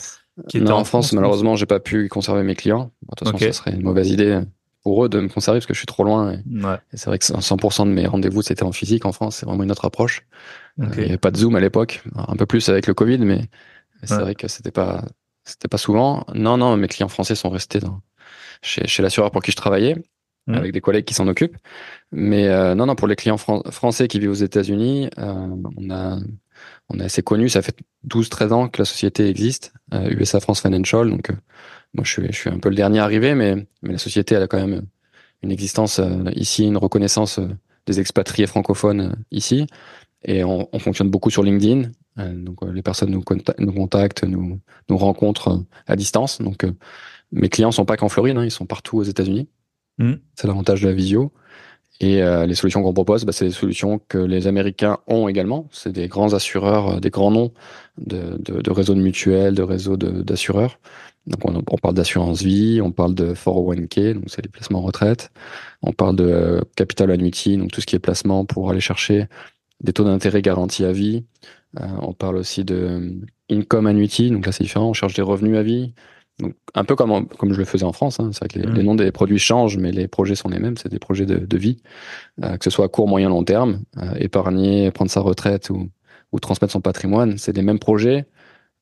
qui était Non, en France, France, malheureusement, j'ai pas pu conserver mes clients. De toute façon, Ok. ça serait une mauvaise idée pour eux de me conserver parce que je suis trop loin. Et, Ouais. et c'est vrai que 100% de mes rendez-vous, c'était en physique en France. C'est vraiment une autre approche. Euh. Il n'y avait pas de Zoom à l'époque. Un peu plus avec le Covid, mais, mais c'est Ouais. vrai que c'était pas, c'était pas souvent. Non, non, mes clients français sont restés dans, chez, chez l'assureur pour qui je travaillais, avec des collègues qui s'en occupent. Mais euh, non, non, pour les clients fran- français qui vivent aux États-Unis, euh, on a, on est assez connu. Ça fait 12-13 ans que la société existe, euh, USA France Financial. Donc, euh, moi, je suis, je suis un peu le dernier arrivé, mais, mais la société, elle a quand même une existence euh, ici, une reconnaissance euh, des expatriés francophones euh, ici. Et on, on fonctionne beaucoup sur LinkedIn. Euh, donc, euh, les personnes nous, conta- nous contactent, nous, nous rencontrent euh, à distance. Donc, euh, mes clients sont pas qu'en Floride, hein, ils sont partout aux États-Unis. Mhm. C'est l'avantage de la visio. Et euh, les solutions qu'on propose, bah, c'est des solutions que les Américains ont également. C'est des grands assureurs, euh, des grands noms de, de, de réseaux de mutuelles, de réseaux d'assureurs. Donc on, on parle d'assurance vie, on parle de 401k, donc c'est les placements en retraite. On parle de euh, capital annuity, donc tout ce qui est placement pour aller chercher des taux d'intérêt garantis à vie. Euh, on parle aussi de euh, income annuity, donc là c'est différent, on cherche des revenus à vie. Donc un peu comme, en- comme je le faisais en France, hein. c'est vrai que les, les noms des produits changent, mais les projets sont les mêmes, c'est des projets de, de vie, euh, que ce soit à court, moyen, long terme, euh, épargner, prendre sa retraite ou, ou transmettre son patrimoine. C'est les mêmes projets,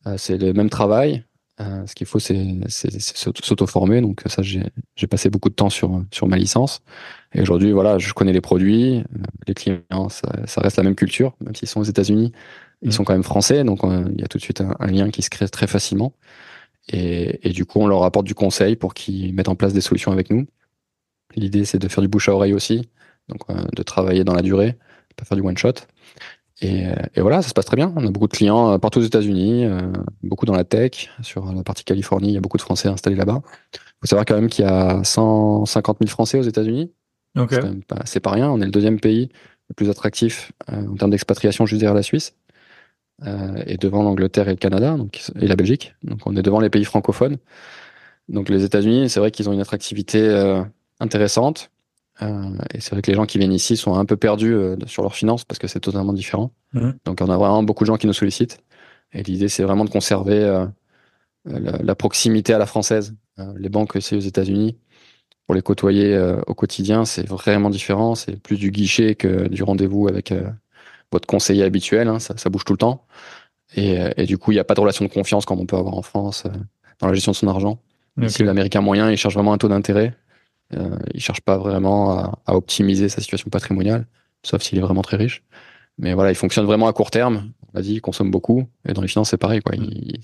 euh, c'est le même travail. Euh, ce qu'il faut, c'est s'auto-former. Donc ça, j'ai passé beaucoup de temps sur sur ma licence. Et aujourd'hui, voilà, je connais les produits, euh, les clients, ça, ça, reste la même culture, même s'ils sont aux États-Unis, ils mmh. sont quand même français. Donc il y a tout de suite un, un, lien qui se crée très facilement. Et, et du coup, on leur apporte du conseil pour qu'ils mettent en place des solutions avec nous. L'idée, c'est de faire du bouche à oreille aussi, donc de travailler dans la durée, pas faire du one shot. Et, et, voilà, ça se passe très bien. On a beaucoup de clients euh, partout aux États-Unis, euh, beaucoup dans la tech. Sur la partie Californie, il y a beaucoup de Français installés là-bas. Il faut savoir quand même qu'il y a 150 000 Français aux États-Unis. Okay. C'est pas, pas, rien. On est le deuxième pays le plus attractif euh, en termes d'expatriation juste derrière la Suisse. Euh, et devant l'Angleterre et le Canada donc, et la Belgique. Donc on est devant les pays francophones. Donc les États-Unis, c'est vrai qu'ils ont une attractivité euh, intéressante. Euh, et c'est vrai que les gens qui viennent ici sont un peu perdus euh, sur leurs finances parce que c'est totalement différent. Mmh. Donc on a vraiment beaucoup de gens qui nous sollicitent. Et l'idée, c'est vraiment de conserver euh, la, la, proximité à la française. les banques, c'est aux États-Unis. Pour les côtoyer au quotidien, c'est vraiment différent. C'est plus du guichet que du rendez-vous avec votre conseiller habituel. Hein. Ça, ça, bouge tout le temps. Et, et du coup, il n'y a pas de relation de confiance comme on peut avoir en France dans la gestion de son argent. Okay. Ici, l'américain moyen, il cherche vraiment un taux d'intérêt. Euh, il cherche pas vraiment à, à, optimiser sa situation patrimoniale, sauf s'il est vraiment très riche. Mais voilà, il fonctionne vraiment à court terme. On a dit, il consomme beaucoup. Et dans les finances, c'est pareil. Quoi.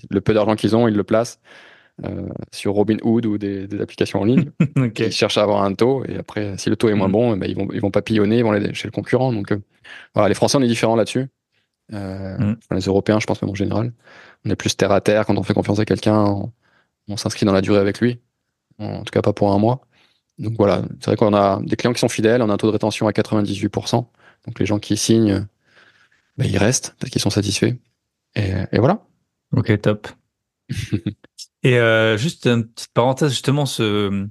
Le peu d'argent qu'ils ont, ils le placent euh, sur Robinhood ou des, des applications en ligne. okay. Ils cherchent à avoir un taux. Et après, si le taux est moins Mm. bon, eh ben, ils vont ils vont papillonner, ils vont aller chez le concurrent. Donc euh, voilà, les Français, on est différents là-dessus. Euh, Mm. les Européens, je pense même en général. On est plus terre à terre. Quand on fait confiance à quelqu'un, on, on s'inscrit dans la durée avec lui. En tout cas, pas pour un mois. Donc voilà, c'est vrai qu'on a des clients qui sont fidèles, on a un taux de rétention à 98%. Donc les gens qui signent, ben, ils restent parce qu'ils sont satisfaits. Et, et voilà. Ok, top. et euh, juste une petite parenthèse, justement, ce,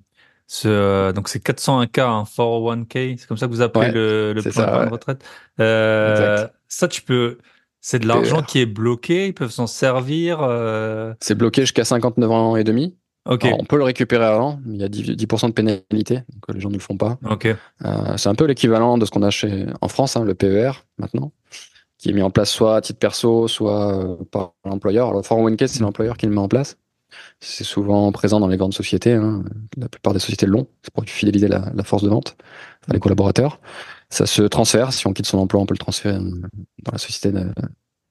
ce euh, donc c'est 401K, hein, 401K, c'est comme ça que vous appelez Ouais, le, le plan ça, ouais. retraite. Euh, ça, tu peux, c'est de l'argent PER. qui est bloqué, ils peuvent s'en servir. euh, C'est bloqué jusqu'à 59 ans et demi. Ok, Alors, on peut le récupérer avant, mais il y a 10%, 10 de pénalité, donc euh, les gens ne le font pas. ok, Euh, c'est un peu l'équivalent de ce qu'on a chez, en France, hein, le PER maintenant, qui est mis en place soit à titre perso, soit euh, par l'employeur. Alors, le 401k, c'est l'employeur qui le met en place. C'est souvent présent dans les grandes sociétés. Hein. La plupart des sociétés l'ont. C'est pour fidéliser la, la, force de vente, enfin, les collaborateurs. Ça se transfère. Si on quitte son emploi, on peut le transférer dans la société de,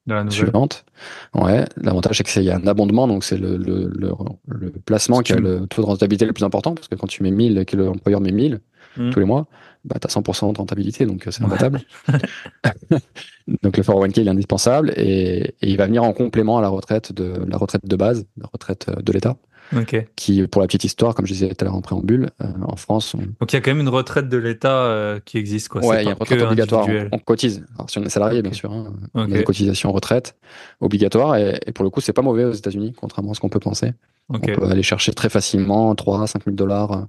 de la suivante. Ouais. L'avantage, c'est qu'il y a un abondement, donc c'est le, le, le, le, placement qui a le taux de rentabilité le plus important, parce que quand tu mets 1000 et que l'employeur met 1000 Mm. tous les mois, bah, tu as 100% de rentabilité, donc euh, c'est imbattable. donc le 401k, il est indispensable et, et, il va venir en complément à la retraite de la retraite de base, la retraite euh, de l'État. Ok. Qui, pour la petite histoire, comme je disais tout à l'heure en préambule, euh, en France. On... Donc il y a quand même une retraite de l'État euh, qui existe, quoi. Ouais, il y a une retraite obligatoire. On, on, cotise. Alors, si on est salarié, okay. bien sûr, hein, okay. on a des cotisations retraite obligatoires et, et, pour le coup, c'est pas mauvais aux États-Unis, contrairement à ce qu'on peut penser. Okay. On peut aller chercher très facilement 3 5 000 dollars euh,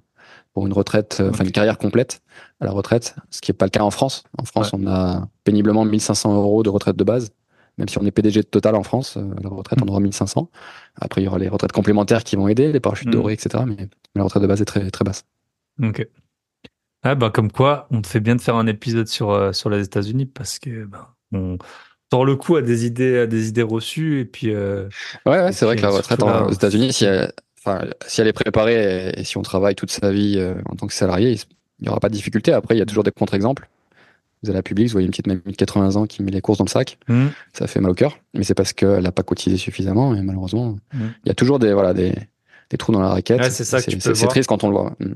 pour une retraite, enfin une carrière complète à la retraite, ce qui n'est pas le cas en France. En France, ouais. on a péniblement 1500 euros de retraite de base. Même si on est PDG de Total en France, euh, la retraite, on aura 1500. Après, il y aura les retraites complémentaires qui vont aider, les parachutes mmh. dorés, etc. Mais, mais, la retraite de base est très, très basse. Ok. Ah bah comme quoi, on te fait bien de faire un épisode sur, euh, sur les États-Unis parce que bah, on tord le coup à des idées, à des idées reçues et puis. Euh, ouais, ouais c'est vrai que la retraite aux États-Unis, si elle, enfin, si elle est préparée et, et, si on travaille toute sa vie euh, en tant que salarié, il n'y aura pas de difficulté. Après, il y a toujours des contre-exemples. Vous allez à la public, vous voyez une petite mamie de 80 ans qui met les courses dans le sac. Mmh. Ça fait mal au cœur. Mais c'est parce qu'elle n'a pas cotisé suffisamment. Et malheureusement, mmh. il y a toujours des, voilà, des, des trous dans la raquette. Ouais, c'est ça C'est triste quand on le voit. Mmh.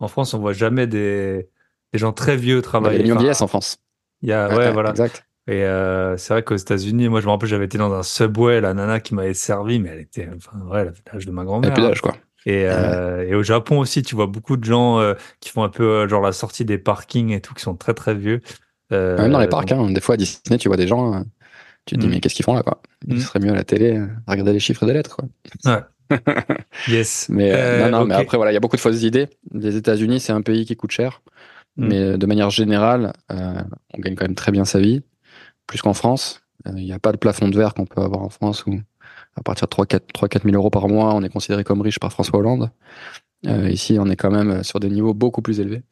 En France, on voit jamais des, des gens très vieux travailler. Il y a des vieillesse en France. Il y a, ouais, ouais voilà. Exact. Et euh, c'est vrai qu'aux États-Unis, moi, je me rappelle, j'avais été dans un subway, la nana qui m'avait servi, mais elle était, enfin, ouais, elle avait l'âge de ma grand-mère. Elle d'âge, quoi. Et, euh, et, au Japon aussi, tu vois beaucoup de gens euh, qui font un peu euh, genre la sortie des parkings et tout, qui sont très très vieux. Euh, Même dans les parcs, donc... hein, des fois à Disney, tu vois des gens, tu te dis, Mm. mais qu'est-ce qu'ils font là, quoi? Il Mm. serait mieux à la télé à regarder les chiffres et des lettres, quoi. Ouais. yes. Mais Euh, non, non, mais après, voilà, il y a beaucoup de fausses idées. Les États-Unis, c'est un pays qui coûte cher. Mm. Mais de manière générale, euh, on gagne quand même très bien sa vie, plus qu'en France. Euh, Il n'y a pas de plafond de verre qu'on peut avoir en France où, à partir de 3-4 000 euros par mois, on est considéré comme riche par François Hollande. Euh, ici, on est quand même sur des niveaux beaucoup plus élevés.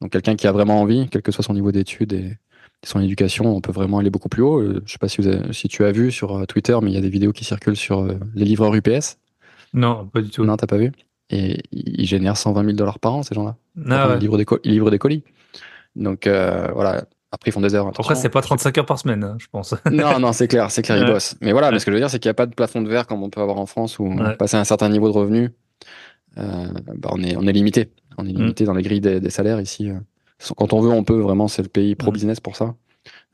Donc, quelqu'un qui a vraiment envie, quel que soit son niveau d'études et, son éducation, on peut vraiment aller beaucoup plus haut. Euh, je sais pas si, vous avez- si tu as vu sur euh, Twitter, mais il y a des vidéos qui circulent sur euh, les livreurs UPS. Non, pas du tout. Non, t'as pas vu? Et ils génèrent 120 000 dollars par an, ces gens-là. Ah ouais. ils livrent des colis. Donc euh, voilà, après ils font des heures. Après, attention. c'est pas 35 heures par semaine, hein, je pense. Non, non, c'est clair, c'est clair, ils Ouais. bossent. Mais voilà, mais ce que je veux dire, c'est qu'il n'y a pas de plafond de verre comme on peut avoir en France où Ouais. passer un certain niveau de revenu, euh, bah, on est on est limité. On est Mm. limité dans les grilles des, des salaires ici. euh. Quand on veut, on peut vraiment. C'est le pays Mm. business pour ça,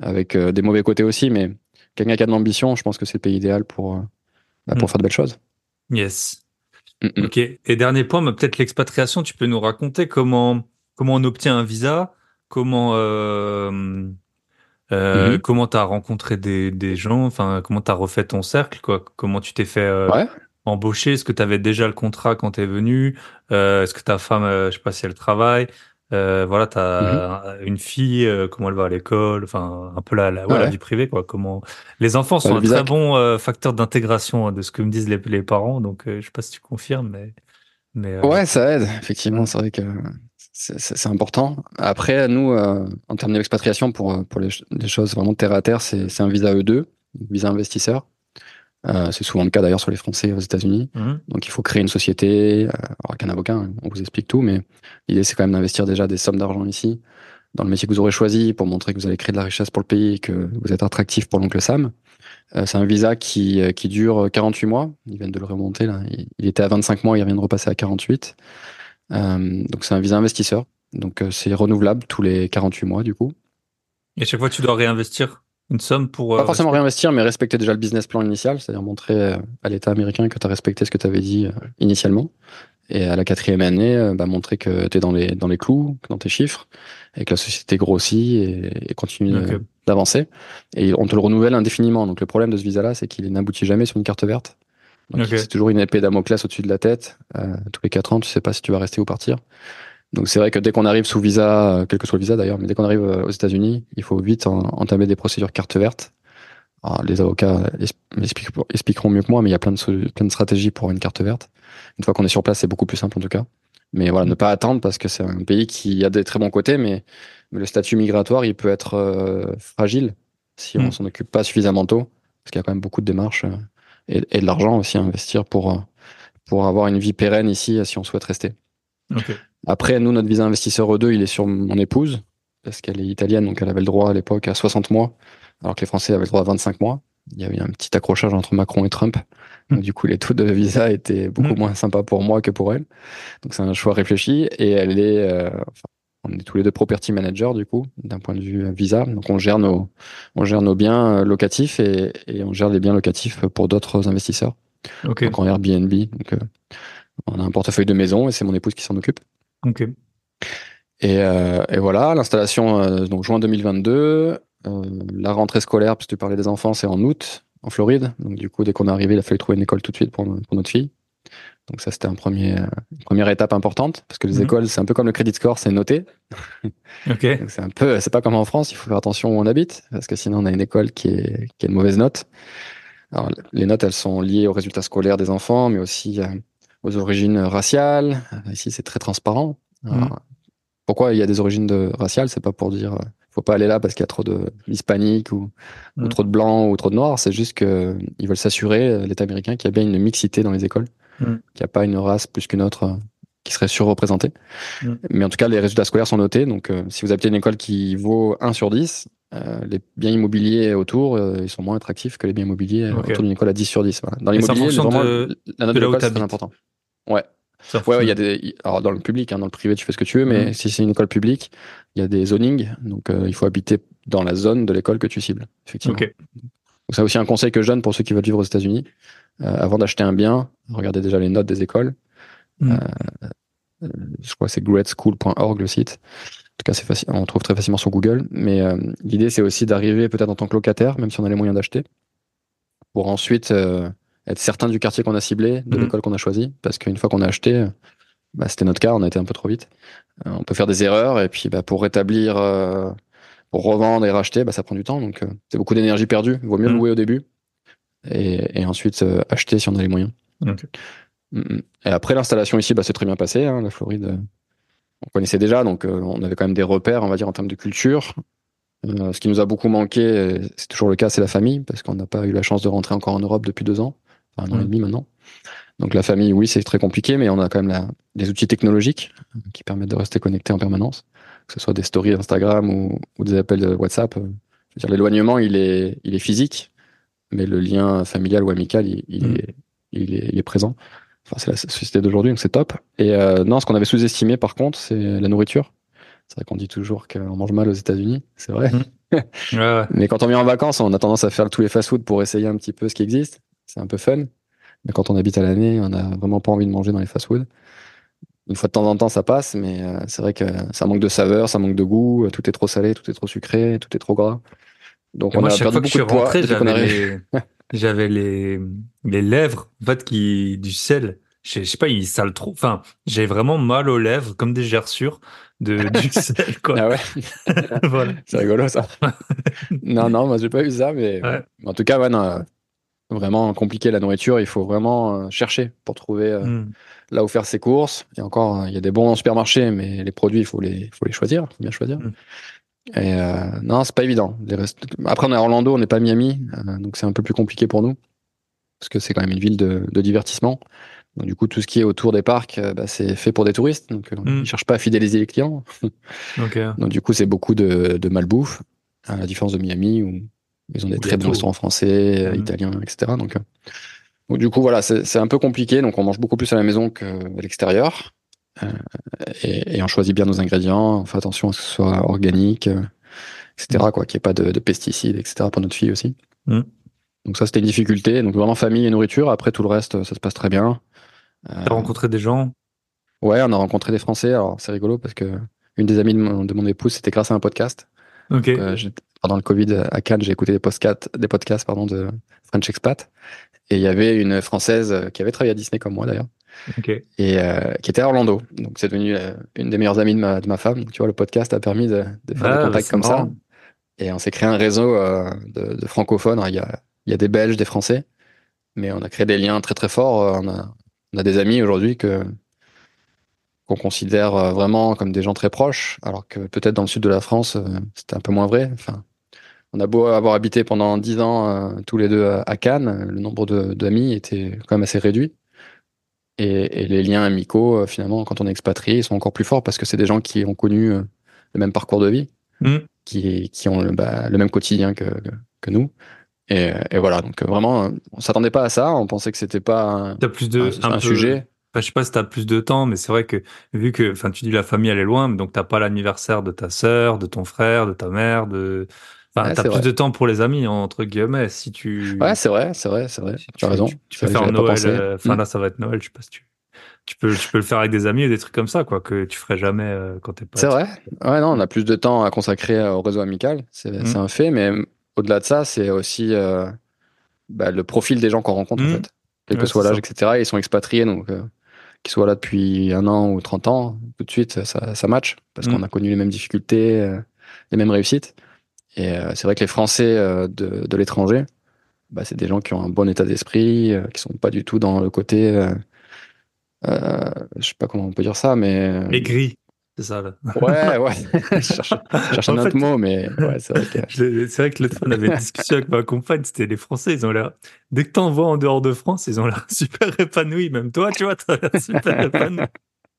avec euh, des mauvais côtés aussi. Mais quelqu'un qui a de l'ambition, je pense que c'est le pays idéal pour euh, bah, pour Mm. faire de belles choses. Yes. Ok. Et dernier point, peut-être l'expatriation. Tu peux nous raconter comment comment on obtient un visa, comment euh, euh, Mhm. comment t'as rencontré des des gens, enfin comment t'as refait ton cercle, quoi? Comment tu t'es fait euh, Ouais. embaucher? Est-ce que tu avais déjà le contrat quand tu es venu? Euh, Est-ce que ta femme, euh, je sais pas si elle travaille? Euh, Voilà, tu as une fille, euh, comment elle va à l'école? Enfin, un peu la, la, ouais, la vie privée, quoi. Comment Les enfants sont un visa- très bon facteur d'intégration hein, de ce que me disent les, les parents. Donc, je sais pas si tu confirmes, mais. mais euh, Ouais, ça aide. Effectivement, c'est vrai que c'est- important. Après, nous, euh, en termes d'expatriation, pour, euh, pour les, ch- les choses vraiment terre à terre, c'est un visa E2, visa investisseur. Euh, c'est souvent le cas d'ailleurs sur les Français aux États-Unis. mhm. Donc il faut créer une société, euh, avec un avocat, hein, on vous explique tout, mais l'idée c'est quand même d'investir déjà des sommes d'argent ici, dans le métier que vous aurez choisi, pour montrer que vous allez créer de la richesse pour le pays et que vous êtes attractif pour l'oncle Sam. Euh, c'est un visa qui, euh, qui dure 48 mois, ils viennent de le remonter là, il, il était à 25 mois, il vient de repasser à 48. Euh, donc c'est un visa investisseur, donc euh, c'est renouvelable tous les 48 mois du coup. Et chaque fois, tu dois réinvestir une somme pour. euh, Pas forcément réinvestir, mais respecter déjà le business plan initial, c'est-à-dire montrer à l'État américain que tu as respecté ce que tu avais dit initialement. Et à la quatrième année, bah, montrer que tu es dans les, dans les clous, dans tes chiffres, et que la société grossit et, et continue d'avancer. Et on te le renouvelle indéfiniment. Donc le problème de ce visa-là, c'est qu'il n'aboutit jamais sur une carte verte. Donc c'est toujours une épée Damoclès au-dessus de la tête. Euh, tous les quatre ans, tu sais pas si tu vas rester ou partir. Donc c'est vrai que dès qu'on arrive sous visa, euh, quel que soit le visa d'ailleurs, mais dès qu'on arrive euh, aux États-Unis, il faut vite en- entamer des procédures carte verte. Alors, les avocats expliqueront mieux que moi, mais il y a plein de, so- plein de stratégies pour une carte verte. Une fois qu'on est sur place, c'est beaucoup plus simple en tout cas. Mais voilà, ne pas attendre parce que c'est un pays qui a des très bons côtés, mais, mais le statut migratoire, il peut être euh, fragile si on Mm. s'en occupe pas suffisamment tôt, parce qu'il y a quand même beaucoup de démarches et, et de l'argent aussi à investir pour, euh, pour avoir une vie pérenne ici euh, si on souhaite rester. Ok. Après, nous, notre visa investisseur E2, il est sur mon épouse, parce qu'elle est italienne, donc elle avait le droit à l'époque à 60 mois, alors que les Français avaient le droit à 25 mois. Il y avait un petit accrochage entre Macron et Trump. Donc, Mm. du coup, les taux de visa étaient beaucoup Mm. moins sympas pour moi que pour elle. Donc, c'est un choix réfléchi. Et elle est, euh, enfin, on est tous les deux property managers, du coup, d'un point de vue visa. Donc, on gère nos, on gère nos biens euh, locatifs et, et on gère les biens locatifs pour d'autres investisseurs. Ok. Donc, en Airbnb. Donc, euh, on a un portefeuille de maison et c'est mon épouse qui s'en occupe. Ok. Et, euh, et voilà, l'installation, euh, donc juin 2022. Euh, la rentrée scolaire, parce que tu parlais des enfants, c'est en août, en Floride. Donc du coup, dès qu'on est arrivé, il a fallu trouver une école tout de suite pour, pour notre fille. Donc ça, c'était un premier, euh, une première étape importante, parce que les Mhm. écoles, c'est un peu comme le crédit score, c'est noté. Ok. C'est un peu, c'est pas comme en France, il faut faire attention où on habite, parce que sinon on a une école qui est, qui a une mauvaise note. Alors les notes, elles sont liées aux résultats scolaires des enfants, mais aussi euh, aux origines raciales. Ici, c'est très transparent. Alors, Mhm. Pourquoi il y a des origines de raciales C'est pas pour dire, euh, faut pas aller là parce qu'il y a trop de hispaniques ou, ou Mhm. trop de blancs ou trop de noirs. C'est juste que ils veulent s'assurer, euh, l'État américain, qu'il y a bien une mixité dans les écoles, Mhm. qu'il n'y a pas une race plus qu'une autre euh, qui serait surreprésentée. Mhm. Mais en tout cas, les résultats scolaires sont notés. Donc, euh, si vous habitez une école qui vaut 1 sur 10, euh, les biens immobiliers autour, euh, ils sont moins attractifs que les biens immobiliers autour d'une école à 10 sur 10. Voilà. Dans l'immobilier, vraiment, de- la note de l'école, c'est très important. Ouais. Ouais, ouais, il y a des. Alors, dans le public, hein, dans le privé, tu fais ce que tu veux, mais Mhm. si c'est une école publique, il y a des zonings. Donc, euh, il faut habiter dans la zone de l'école que tu cibles. Effectivement. Donc, c'est aussi un conseil que je donne pour ceux qui veulent vivre aux États-Unis. Euh, avant d'acheter un bien, regardez déjà les notes des écoles. Mhm. Euh, euh, je crois que c'est greatschool.org le site. En tout cas, c'est facile, on trouve très facilement sur Google. Mais euh, l'idée, c'est aussi d'arriver peut-être en tant que locataire, même si on a les moyens d'acheter, pour ensuite euh, être certain du quartier qu'on a ciblé, de Mhm. l'école qu'on a choisi. Parce qu'une fois qu'on a acheté, bah, c'était notre cas, on a été un peu trop vite. Euh, on peut faire des erreurs et puis bah, pour rétablir, euh, pour revendre et racheter, bah, ça prend du temps. Donc euh, c'est beaucoup d'énergie perdue. Il vaut mieux Mhm. louer au début et, et ensuite euh, acheter si on a les moyens. Ok. Mhm. Et après l'installation ici, bah, c'est très bien passé. Hein, la Floride, euh, on connaissait déjà, donc euh, on avait quand même des repères, on va dire, en termes de culture. Euh, ce qui nous a beaucoup manqué, c'est toujours le cas, c'est la famille, parce qu'on n'a pas eu la chance de rentrer encore en Europe depuis deux ans, enfin un an et Mm. demi maintenant. Donc la famille, oui, c'est très compliqué, mais on a quand même la, des outils technologiques qui permettent de rester connecté en permanence, que ce soit des stories Instagram ou, ou des appels de WhatsApp. Je veux dire, l'éloignement, il est, il est physique, mais le lien familial ou amical, il, il Mm. est, il, est, il est présent. Enfin, c'est la société d'aujourd'hui, donc c'est top. Et euh, non, ce qu'on avait sous-estimé, par contre, c'est la nourriture. C'est vrai qu'on dit toujours qu'on mange mal aux États-Unis, c'est vrai. Ouais, ouais. Mais quand on vient en vacances, on a tendance à faire tous les fast-food pour essayer un petit peu ce qui existe. C'est un peu fun. Mais quand on habite à l'année, on n'a vraiment pas envie de manger dans les fast-food. Une fois de temps en temps, ça passe, mais euh, c'est vrai que ça manque de saveur, ça manque de goût. Tout est trop salé, tout est trop sucré, tout est trop gras. Donc Et on moi, a chaque perdu fois que je suis rentré, j'avais les, j'avais les, les lèvres, en fait, qui, du sel. Je sais, je sais pas, ils salent trop. Enfin, j'ai vraiment mal aux lèvres, comme des gerçures de, du sel, quoi. Ah ouais, voilà. c'est rigolo ça. non, non, moi j'ai pas eu ça, mais Ouais. en tout cas, ouais, non, vraiment compliqué la nourriture. Il faut vraiment euh, chercher pour trouver euh, Mm. là où faire ses courses. Et encore, il y a des bons supermarchés, mais les produits, il faut les, faut les choisir, faut bien choisir. Mm. Et euh, non, c'est pas évident. Les Après, on est à Orlando, on n'est pas à Miami, euh, donc c'est un peu plus compliqué pour nous parce que c'est quand même une ville de, de divertissement. Donc du coup, tout ce qui est autour des parcs, euh, bah, c'est fait pour des touristes, donc euh, Mm. ils cherchent pas à fidéliser les clients. Donc, Donc du coup, c'est beaucoup de, de malbouffe, à la différence de Miami où ils ont des Où très bons tout. restaurants français, Mhm. italiens, etc. Donc, donc, du coup, voilà, c'est c'est un peu compliqué. Donc on mange beaucoup plus à la maison qu'à l'extérieur. Euh, et, et on choisit bien nos ingrédients, on fait attention à ce que ce soit organique, euh, etc. Quoi, qu'il n'y ait pas de, de pesticides, etc. pour notre fille aussi. Mhm. Donc ça, c'était une difficulté. Donc vraiment famille et nourriture. Après, tout le reste, ça se passe très bien. Euh, t'as rencontré des gens? ouais, on a rencontré des Français. Alors c'est rigolo parce que une des amies de mon, de mon épouse, c'était grâce à un podcast. Ok. Donc, euh, pendant le Covid à Cannes, j'ai écouté des podcasts, des podcasts pardon, de French Expat. Et il y avait une Française euh, qui avait travaillé à Disney comme moi d'ailleurs, Et euh, qui était à Orlando. Donc c'est devenu euh, une des meilleures amies de ma, de ma femme. Donc tu vois, le podcast a permis de, de faire Ah, des bah, contacts comme ça. Et on s'est créé un réseau euh, de, de francophones. Il y a, il y a des Belges, des Français, mais on a créé des liens très très forts. On a, on a des amis aujourd'hui que qu'on considère vraiment comme des gens très proches, alors que peut-être dans le sud de la France, c'était un peu moins vrai. Enfin, on a beau avoir habité pendant dix ans euh, tous les deux à, à Cannes, le nombre d'amis était quand même assez réduit. Et, et les liens amicaux, euh, finalement, quand on est expatrié, ils sont encore plus forts parce que c'est des gens qui ont connu euh, le même parcours de vie Mm. qui, qui ont le, bah, le même quotidien que, que, que nous. Et, et voilà, donc euh, vraiment, on s'attendait pas à ça, on pensait que c'était pas un, T'as plus de, un- un peu- sujet. Enfin, je sais pas si t'as plus de temps, mais c'est vrai que vu que, enfin, tu dis la famille elle est loin, donc t'as pas l'anniversaire de ta sœur, de ton frère, de ta mère, de, enfin, t'as plus vrai. de temps pour les amis entre guillemets. Si tu, Ouais, c'est vrai, c'est vrai, c'est vrai. si Tu as raison. Tu, peux faire Noël. euh, Enfin Mm. là, ça va être Noël. Je sais pas si tu, tu peux, tu peux le faire avec des amis ou des trucs comme ça, quoi, que tu ferais jamais euh, quand t'es pas. C'est vrai. Ouais, non, on a plus de temps à consacrer euh, au réseau amical, c'est Mm. un fait, mais au-delà de ça, c'est aussi euh, bah, le profil des gens qu'on rencontre, en Mm. fait. Quel que Ouais, soit l'âge, etc. Ils sont expatriés, donc qu'ils soient là depuis un an ou 30 ans, tout de suite, ça, ça match, parce Mm. qu'on a connu les mêmes difficultés, les mêmes réussites. Et euh, c'est vrai que les Français euh, de, de l'étranger, bah, c'est des gens qui ont un bon état d'esprit, euh, qui sont pas du tout dans le côté, euh, je sais pas comment on peut dire ça, mais Aigri, c'est ça. Là. ouais, ouais, je cherche, je cherche un autre mot, mais ouais, c'est vrai que C'est vrai que l'autre fois, on avait une discussion avec ma compagne, c'était les Français, ils ont l'air, dès que t'en vois en dehors de France, ils ont l'air super épanouis. Même toi, tu vois, t'as l'air super épanoui.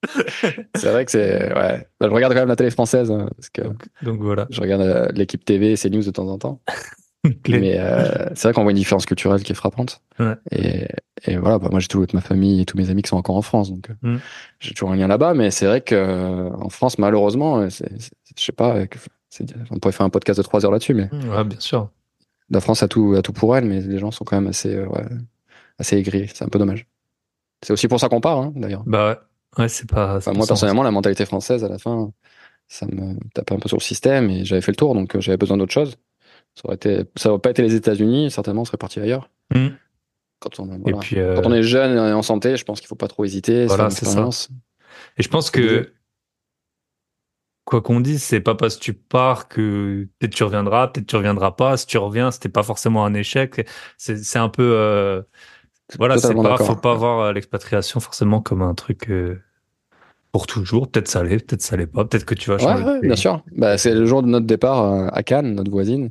c'est vrai que c'est ouais. Bah, je regarde quand même la télé française hein, parce que Donc, donc voilà. je regarde euh, l'équipe TV, et news de temps en temps. Mais euh, c'est vrai qu'on voit une différence culturelle qui est frappante. Ouais. Et, et voilà, bah, moi j'ai toute ma famille et tous mes amis qui sont encore en France, donc euh, Mm. j'ai toujours un lien là-bas. Mais c'est vrai que euh, en France, malheureusement, je sais pas, on pourrait faire un podcast de trois heures là-dessus, mais Ouais, bien sûr. la France a tout, a tout pour elle, mais les gens sont quand même assez, ouais, assez aigris. C'est un peu dommage. C'est aussi pour ça qu'on part, hein, d'ailleurs. Bah ouais, ouais c'est pas. Enfin, moi ça. personnellement, la mentalité française, à la fin, ça me tapait un peu sur le système et j'avais fait le tour, donc euh, j'avais besoin d'autre chose. Ça aurait été, ça aurait pas été les États-Unis, certainement, on serait parti ailleurs. Mm. Quand on, Et voilà. puis, euh, Quand on est jeune et en santé, je pense qu'il faut pas trop hésiter. Voilà, c'est ça. et je pense que, quoi qu'on dise, c'est pas parce que tu pars que peut-être tu reviendras, peut-être tu reviendras pas. Si tu reviens, c'était pas forcément un échec. C'est, c'est un peu, euh, voilà, c'est pas, faut pas voir euh, l'expatriation forcément comme un truc, euh, pour toujours. Peut-être ça l'est, peut-être ça l'est pas. Peut-être que tu vas Ouais, changer. ouais, pays. bien sûr. Bah, c'est le jour de notre départ euh, à Cannes, notre voisine,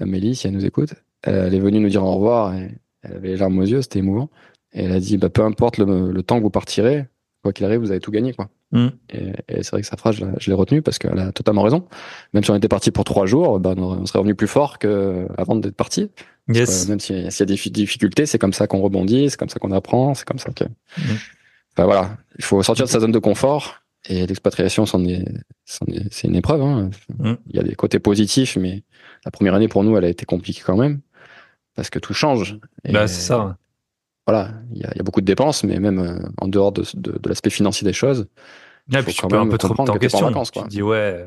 Amélie, si elle nous écoute. Elle est venue nous dire au revoir et elle avait les larmes aux yeux, c'était émouvant. Et elle a dit, bah, peu importe le, le temps que vous partirez, quoi qu'il arrive, vous avez tout gagné, quoi. Mm. Et, et c'est vrai que sa phrase, je, la- je l'ai retenue parce qu'elle a totalement raison. Même si on était parti pour trois jours, bah, on serait revenu plus fort qu'avant d'être parti. Yes. Même s'il y a s'il y a des fi- difficultés, c'est comme ça qu'on rebondit, c'est comme ça qu'on apprend, c'est comme ça que. Mhm. Enfin voilà, il faut sortir de sa zone de confort et l'expatriation, c'est une épreuve. hein. Mhm. Il y a des côtés positifs, mais la première année pour nous, elle a été compliquée quand même parce que tout change. Et Bah, c'est ça. Voilà, il y, a, il y a beaucoup de dépenses, mais même euh, en dehors de, de, de l'aspect financier des choses, faut puis tu peux un peu comprendre en que t'es pas en question. vacances, tu quoi. te dis, ouais,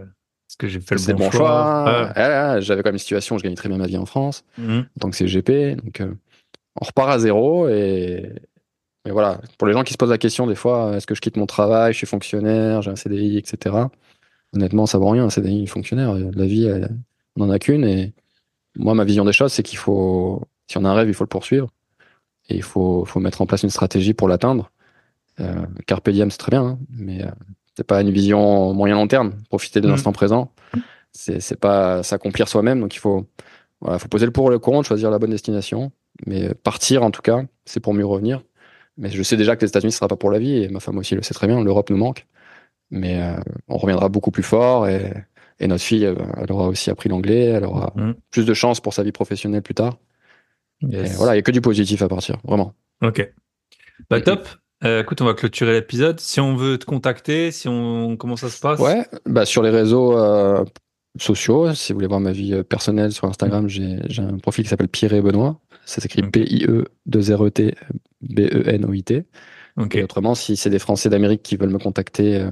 est-ce que j'ai fait le bon, bon choix? Ouais. Ah là, J'avais quand même une situation où je gagnais très bien ma vie en France. En tant que CGP. Donc, euh, on repart à zéro et, et voilà. Pour les gens qui se posent la question des fois, est-ce que je quitte mon travail, je suis fonctionnaire, j'ai un CDI, etc. Honnêtement, ça vaut rien un CDI, une fonctionnaire. La vie, elle- on en a qu'une et moi, ma vision des choses, c'est qu'il faut, si on a un rêve, il faut le poursuivre et il faut, faut mettre en place une stratégie pour l'atteindre. Euh, Carpe diem, c'est très bien, hein, mais euh, c'est pas une vision moyen long terme. Profiter de Mhm. l'instant présent, c'est pas s'accomplir soi-même. Donc il faut, voilà, faut poser le pour et le contre, choisir la bonne destination. Mais euh, partir, en tout cas, c'est pour mieux revenir. Mais je sais déjà que les États-Unis, ce sera pas pour la vie, et ma femme aussi le sait très bien. L'Europe nous manque, mais euh, on reviendra beaucoup plus fort. Et, et notre fille, elle aura aussi appris l'anglais, elle aura Mhm. plus de chances pour sa vie professionnelle plus tard. Et voilà, il y a que du positif à partir, vraiment. Ok. Bah, top. Euh, écoute, on va clôturer l'épisode. Si on veut te contacter, si on, comment ça se passe? Ouais, bah sur les réseaux euh, sociaux, si vous voulez voir ma vie euh, personnelle sur Instagram, j'ai j'ai un profil qui s'appelle Pierre et Benoît. Ça s'écrit Ok. P-I-E-2-R-E-T B-E-N-O-I-T. Ok. Et autrement, si c'est des Français d'Amérique qui veulent me contacter euh,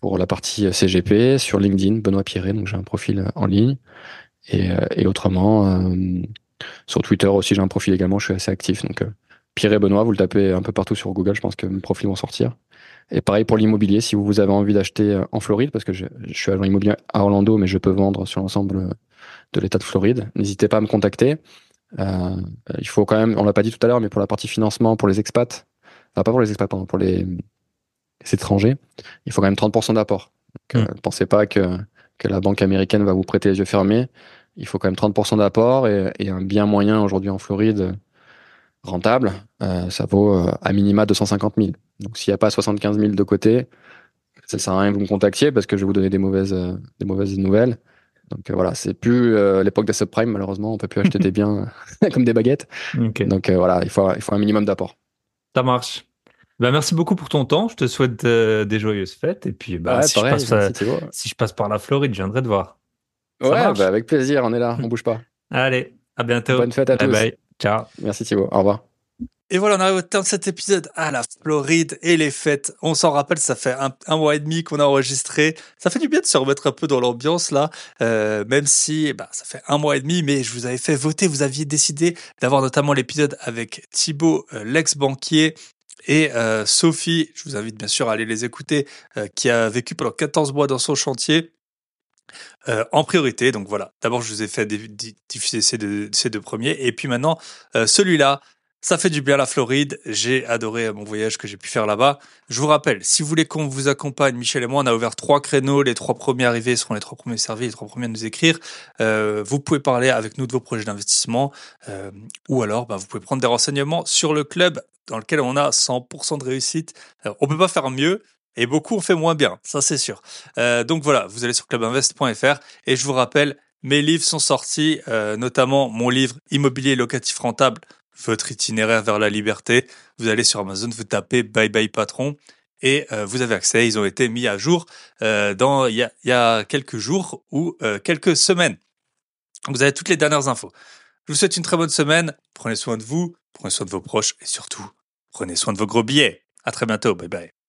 pour la partie euh, CGP, sur LinkedIn, Benoît Pierret, donc j'ai un profil en ligne. Et, et autrement, euh, sur Twitter aussi, j'ai un profil également, je suis assez actif. Donc, euh, Pierre et Benoît, vous le tapez un peu partout sur Google, je pense que mes profils vont sortir. Et pareil pour l'immobilier, si vous avez envie d'acheter euh, en Floride, parce que je, je suis agent immobilier à Orlando, mais je peux vendre sur l'ensemble euh, de l'État de Floride, n'hésitez pas à me contacter. Euh, il faut quand même, on l'a pas dit tout à l'heure, mais pour la partie financement, pour les expats, enfin pas pour les expats, pardon, pour les, les étrangers, il faut quand même 30% d'apport. Donc, euh, pensez pas que, que la banque américaine va vous prêter les yeux fermés. Il faut quand même 30% d'apport et, et un bien moyen aujourd'hui en Floride rentable, euh, ça vaut euh, à minima 250 000. Donc s'il n'y a pas 75 000 de côté, ça sert à rien que vous me contactiez parce que je vais vous donner des mauvaises, euh, des mauvaises nouvelles. Donc voilà, c'est plus l'époque des subprimes malheureusement, on peut plus acheter des biens comme des baguettes. Ok. Donc voilà, il faut, il faut un minimum d'apport. Ça marche. Bah, merci beaucoup pour ton temps. Je te souhaite des joyeuses fêtes. Et puis, bah, Ouais, si, je passe, si je passe par la Floride, je viendrai te voir. Ouais, bah, avec plaisir, on est là, on bouge pas. Allez, à bientôt. Bonne fête à bye tous. bye. Ciao. Merci Thibaut, au revoir. Et voilà, on arrive au terme de cet épisode. Ah, la Floride et les fêtes. On s'en rappelle, ça fait un, un mois et demi qu'on a enregistré. Ça fait du bien de se remettre un peu dans l'ambiance là, euh, même si bah, ça fait un mois et demi, mais je vous avais fait voter. Vous aviez décidé d'avoir notamment l'épisode avec Thibaut, euh, l'ex-banquier, et euh, Sophie. Je vous invite bien sûr à aller les écouter, euh, qui a vécu pendant 14 mois dans son chantier. Euh, en priorité, donc voilà. D'abord, je vous ai fait diffuser ces deux, premiers, et puis maintenant euh, celui-là. Ça fait du bien la Floride. J'ai adoré mon voyage que j'ai pu faire là-bas. Je vous rappelle, si vous voulez qu'on vous accompagne, Michel et moi, on a ouvert trois créneaux. Les trois premiers arrivés seront les trois premiers servis, les trois premiers à nous écrire. Euh, vous pouvez parler avec nous de vos projets d'investissement, euh, ou alors bah, vous pouvez prendre des renseignements sur le club dans lequel on a 100% de réussite. Euh, on peut pas faire mieux. Et beaucoup ont fait moins bien, ça c'est sûr. Euh, donc voilà, vous allez sur clubinvest.fr et je vous rappelle, mes livres sont sortis, euh, notamment mon livre Immobilier locatif rentable, votre itinéraire vers la liberté. Vous allez sur Amazon, vous tapez Bye Bye Patron et euh, vous avez accès. Ils ont été mis à jour euh, dans il y a, y a quelques jours ou euh, quelques semaines. Vous avez toutes les dernières infos. Je vous souhaite une très bonne semaine. Prenez soin de vous, prenez soin de vos proches et surtout, prenez soin de vos gros billets. À très bientôt. Bye bye.